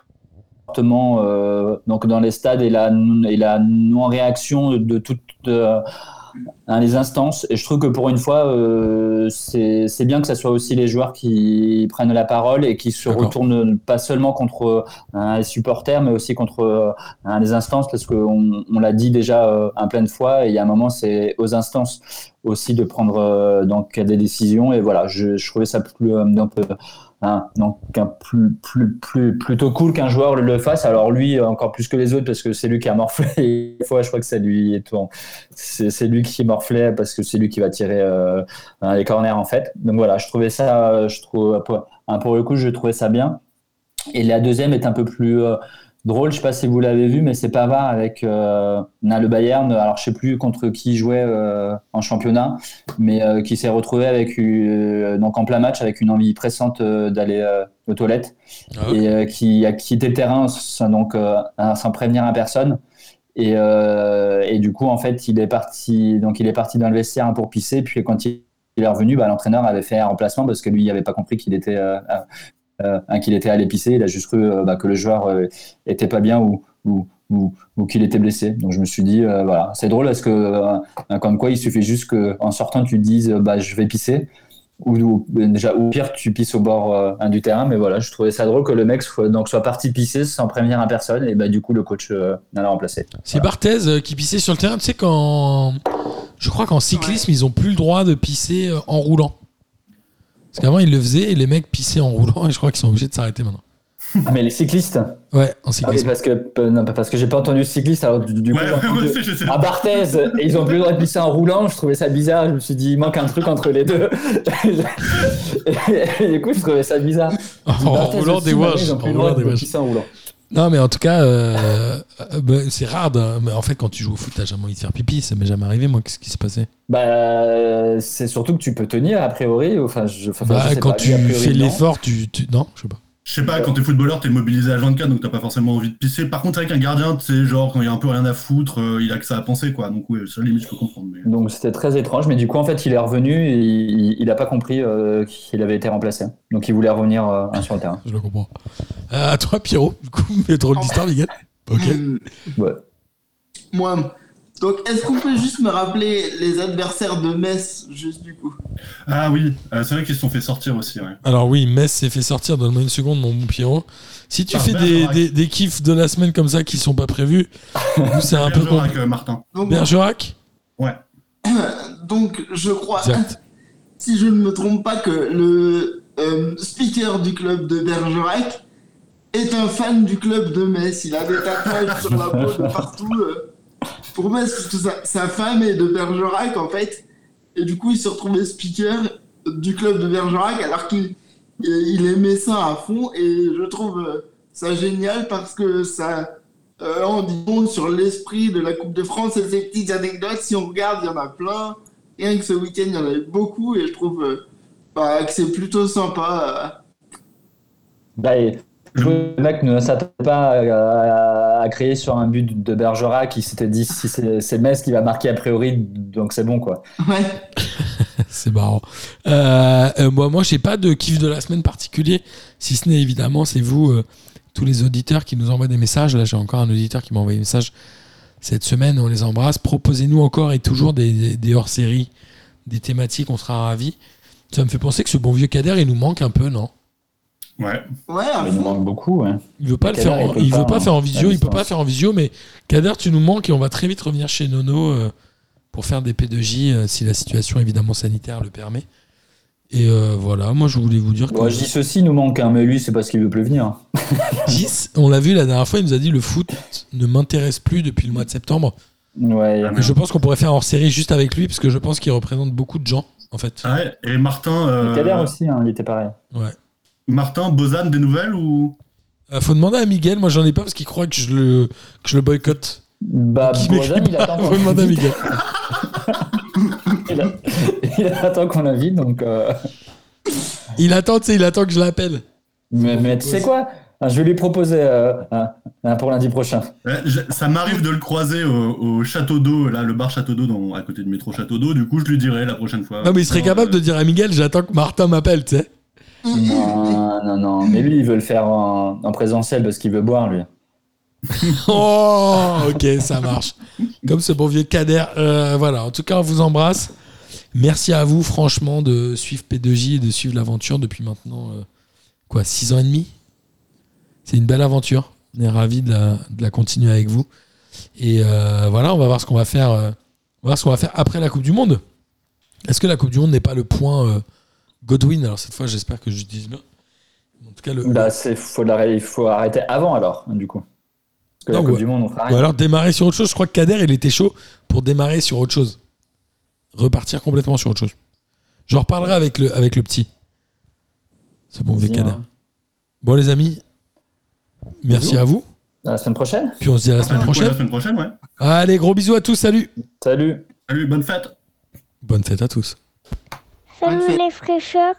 donc dans les stades et la, et la non-réaction de, euh, hein, les instances. Et je trouve que pour une fois, euh, c'est bien que ce soit aussi les joueurs qui prennent la parole et qui se retournent pas seulement contre euh, les supporters, mais aussi contre euh, hein, les instances, parce qu'on on, l'a dit déjà euh, un plein de fois, et il y a un moment, c'est aux instances aussi de prendre euh, donc des décisions. Et voilà, je, je trouvais ça plus euh, donc, hein, donc un plus, plus, plus, plutôt cool qu'un joueur le fasse. Alors lui, encore plus que les autres, parce que c'est lui qui a morflé. (laughs) Fois, je crois que c'est lui et tout. C'est c'est lui qui parce que c'est lui qui va tirer euh, les corners en fait. Donc voilà, je trouvais ça, euh, je trouve, pour, hein, pour le coup, je trouvais ça bien. Et la deuxième est un peu plus euh, drôle. Je sais pas si vous l'avez vu, mais c'est Pavard avec euh, na, le Bayern. Alors je sais plus contre qui jouait euh, en championnat, mais euh, qui s'est retrouvé avec euh, donc en plein match avec une envie pressante euh, d'aller euh, aux toilettes Ah et euh, qui a quitté le terrain sans, donc euh, sans prévenir à personne. Et, euh, et du coup, en fait, il est parti. Donc, il est parti dans le vestiaire hein, pour pisser. Puis quand il est revenu, bah, l'entraîneur avait fait un remplacement parce que lui, il n'avait pas compris qu'il était, euh, euh, euh, qu'il était allé pisser. Il a juste cru bah, que le joueur était pas bien ou, ou, ou, qu'il était blessé. Donc, je me suis dit, voilà, c'est drôle parce que, euh, comme quoi, il suffit juste qu'en sortant, tu te dises, bah, je vais pisser. Ou, ou- déjà, ou pire, tu pisses au bord euh, du terrain. Mais voilà, je trouvais ça drôle que le mec soit, donc, soit parti pisser sans prévenir à personne. Et bah, du coup, le coach euh, l'a remplacé. C'est Barthez euh, qui pissait sur le terrain. Tu sais, quand. Je crois qu'en cyclisme, ils ont plus le droit de pisser euh, en roulant. Parce qu'avant, ils le faisaient et les mecs pissaient en roulant (laughs) et je crois qu'ils sont obligés de s'arrêter maintenant. Mais les cyclistes Ouais, en Ah oui, cyclisme. parce que, euh, non, parce que j'ai pas entendu cycliste. Alors, du, du coup, Ouais, j'ai (laughs) ouais, entendu- ouais, je sais. à Barthez, et ils ont plus le droit de pisser en roulant. Je trouvais ça bizarre. Je me suis dit, il manque un truc entre les deux. (laughs) et, du coup, je trouvais ça bizarre. en Barthez roulant aussi, des wages. Ils ont plus le droit de en roulant. Non, mais en tout cas, euh, euh, bah, c'est rare. de- mais en fait, quand tu joues au foot, t'as jamais envie de faire pipi. Ça m'est jamais arrivé, moi. Qu'est-ce qui s'est passé Bah, c'est surtout que tu peux tenir, a priori. Enfin, je, enfin, Bah, je sais Quand pas, tu priori, fais l'effort, tu, tu- Non, je sais pas. Je sais pas, quand t'es footballeur, t'es mobilisé à 24, donc t'as pas forcément envie de pisser. Par contre, vrai qu'un gardien, tu sais, genre, quand il y a un peu rien à foutre, euh, il a que ça à penser, quoi. Donc, ouais, ça, limite, je peux comprendre. Mais... Donc, c'était très étrange. Mais du coup, en fait, il est revenu et il, il a pas compris euh, qu'il avait été remplacé. Donc, il voulait revenir euh, sur le terrain. Je le comprends. Euh, à toi, Pierrot. Du coup, (laughs) mais drôle d'histoire, Miguel. Ok. Ouais. Moi. Donc, est-ce qu'on peut juste me rappeler les adversaires de Metz, juste du coup? Ah oui, euh, c'est vrai qu'ils se sont fait sortir aussi, ouais. Alors oui, Metz s'est fait sortir. Donne-moi une seconde, mon bon Pierrot. Si tu Ah, fais des, des, des kiffs de la semaine comme ça qui sont pas prévus, c'est un peu Bergerac, compliqué. euh, Martin. Donc, Bergerac? Ouais. (coughs) donc, je crois, Exact. (laughs) si je ne me trompe pas, que le euh, speaker du club de Bergerac est un fan du club de Metz. Il a des tatouages sur la peau de partout. Euh. Pourquoi Parce que sa, femme est de Bergerac, en fait. Et du coup, il se retrouvait speaker du club de Bergerac, alors qu'il il aimait ça à fond. Et je trouve euh, ça génial parce que ça euh, en dit bon sur l'esprit de la Coupe de France et ces petites anecdotes. Si on regarde, il y en a plein. Rien que ce week-end, il y en avait beaucoup. Et je trouve euh, bah, que c'est plutôt sympa. euh. Bah, le mec ne s'attendait pas à, à créer sur un but de Bergerac qui s'était dit si c'est c'est Metz qui va marquer a priori, donc c'est bon quoi. Ouais. (laughs) C'est marrant. Euh, euh, moi, moi, j'ai pas de kiff de la semaine particulier, si ce n'est évidemment, c'est vous, euh, tous les auditeurs qui nous envoient des messages. Là, j'ai encore un auditeur qui m'a envoyé un message cette semaine. On les embrasse. Proposez-nous encore et toujours des, des- des hors-séries, des thématiques. On sera ravis. Ça me fait penser que ce bon vieux Kader, il nous manque un peu, non? Ouais. Ouais, Il nous manque beaucoup. Ouais. Il veut pas le Kader, faire. en- il veut pas, pas hein, faire en visio. à Il peut pas faire en visio. Mais Kader, tu nous manques et on va très vite revenir chez Nono euh, pour faire des P2J euh, si la situation évidemment sanitaire le permet. Et euh, voilà, moi je voulais vous dire que Bon, je dis ceci nous manque, hein, mais lui c'est parce qu'il veut plus venir. (laughs) Gis, on l'a vu la dernière fois, il nous a dit le foot ne m'intéresse plus depuis le mois de septembre. Ouais. Ah, Et je pense qu'on pourrait faire hors série juste avec lui parce que je pense qu'il représente beaucoup de gens en fait. Ouais. Et Martin, euh, Kader aussi, hein, il était pareil. Ouais. Martin, Bozan, des nouvelles ou? Euh, faut demander à Miguel, moi j'en ai pas parce qu'il croit que je le, que je le boycotte. Bah, Qui Bozan, il attend Faut demander à Miguel. (laughs) il, a- il attend qu'on l'invite, donc. euh, Il attend, tu sais, il attend que je l'appelle. Mais, mais tu sais quoi? Ah, Je vais lui proposer euh, un- pour lundi prochain. Ça m'arrive de le croiser au, au château d'eau, là, le bar château d'eau dans- à côté du métro château d'eau. Du coup, je lui dirai la prochaine fois. Non mais il serait capable euh, de dire à Miguel, j'attends que Martin m'appelle, tu sais. Non, non, non. Mais lui, il veut le faire en, en présentiel parce qu'il veut boire, lui. (laughs) Oh, ok, ça marche. Comme ce bon vieux Kader. Euh, voilà, en tout cas, on vous embrasse. Merci à vous, franchement, de suivre P2J et de suivre l'aventure depuis maintenant, euh, quoi, 6 ans et demi? C'est une belle aventure. On est ravis de la, continuer avec vous. Et euh, voilà, on va voir ce qu'on va faire. on va voir ce qu'on va faire après la Coupe du Monde. Est-ce que la Coupe du Monde n'est pas le point Godwin Alors cette fois, j'espère que je dis bien. En tout cas, le, Bah, c'est, faut l'arrêter- il faut arrêter avant, alors, du coup. Parce que la Non, Coupe ouais. du Monde, on fera Ou rien. alors démarrer sur autre chose. Je crois que Kader, il était chaud pour démarrer sur autre chose. Repartir complètement sur autre chose. J'en reparlerai avec le, avec le petit. C'est bon, Kader. hein. Bon, les amis, merci Bisous. à vous. À la semaine prochaine. Puis on se dit à la semaine ouais, prochaine. La semaine prochaine, ouais. Allez, gros bisous à tous. Salut. Salut. Salut, bonne fête. Bonne fête à tous. Bonne Salut fête. les fraîcheurs,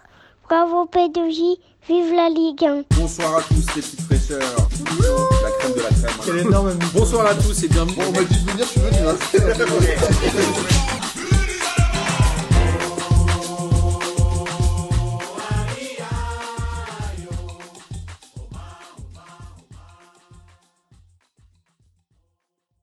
bravo P2J, vive la Ligue 1. Bonsoir à tous les petites fraîcheurs. La crème de la crème. Quel énorme Bonsoir à tous et bienvenue. Bon, on m'a dit de venir, je suis venu. hein. (laughs)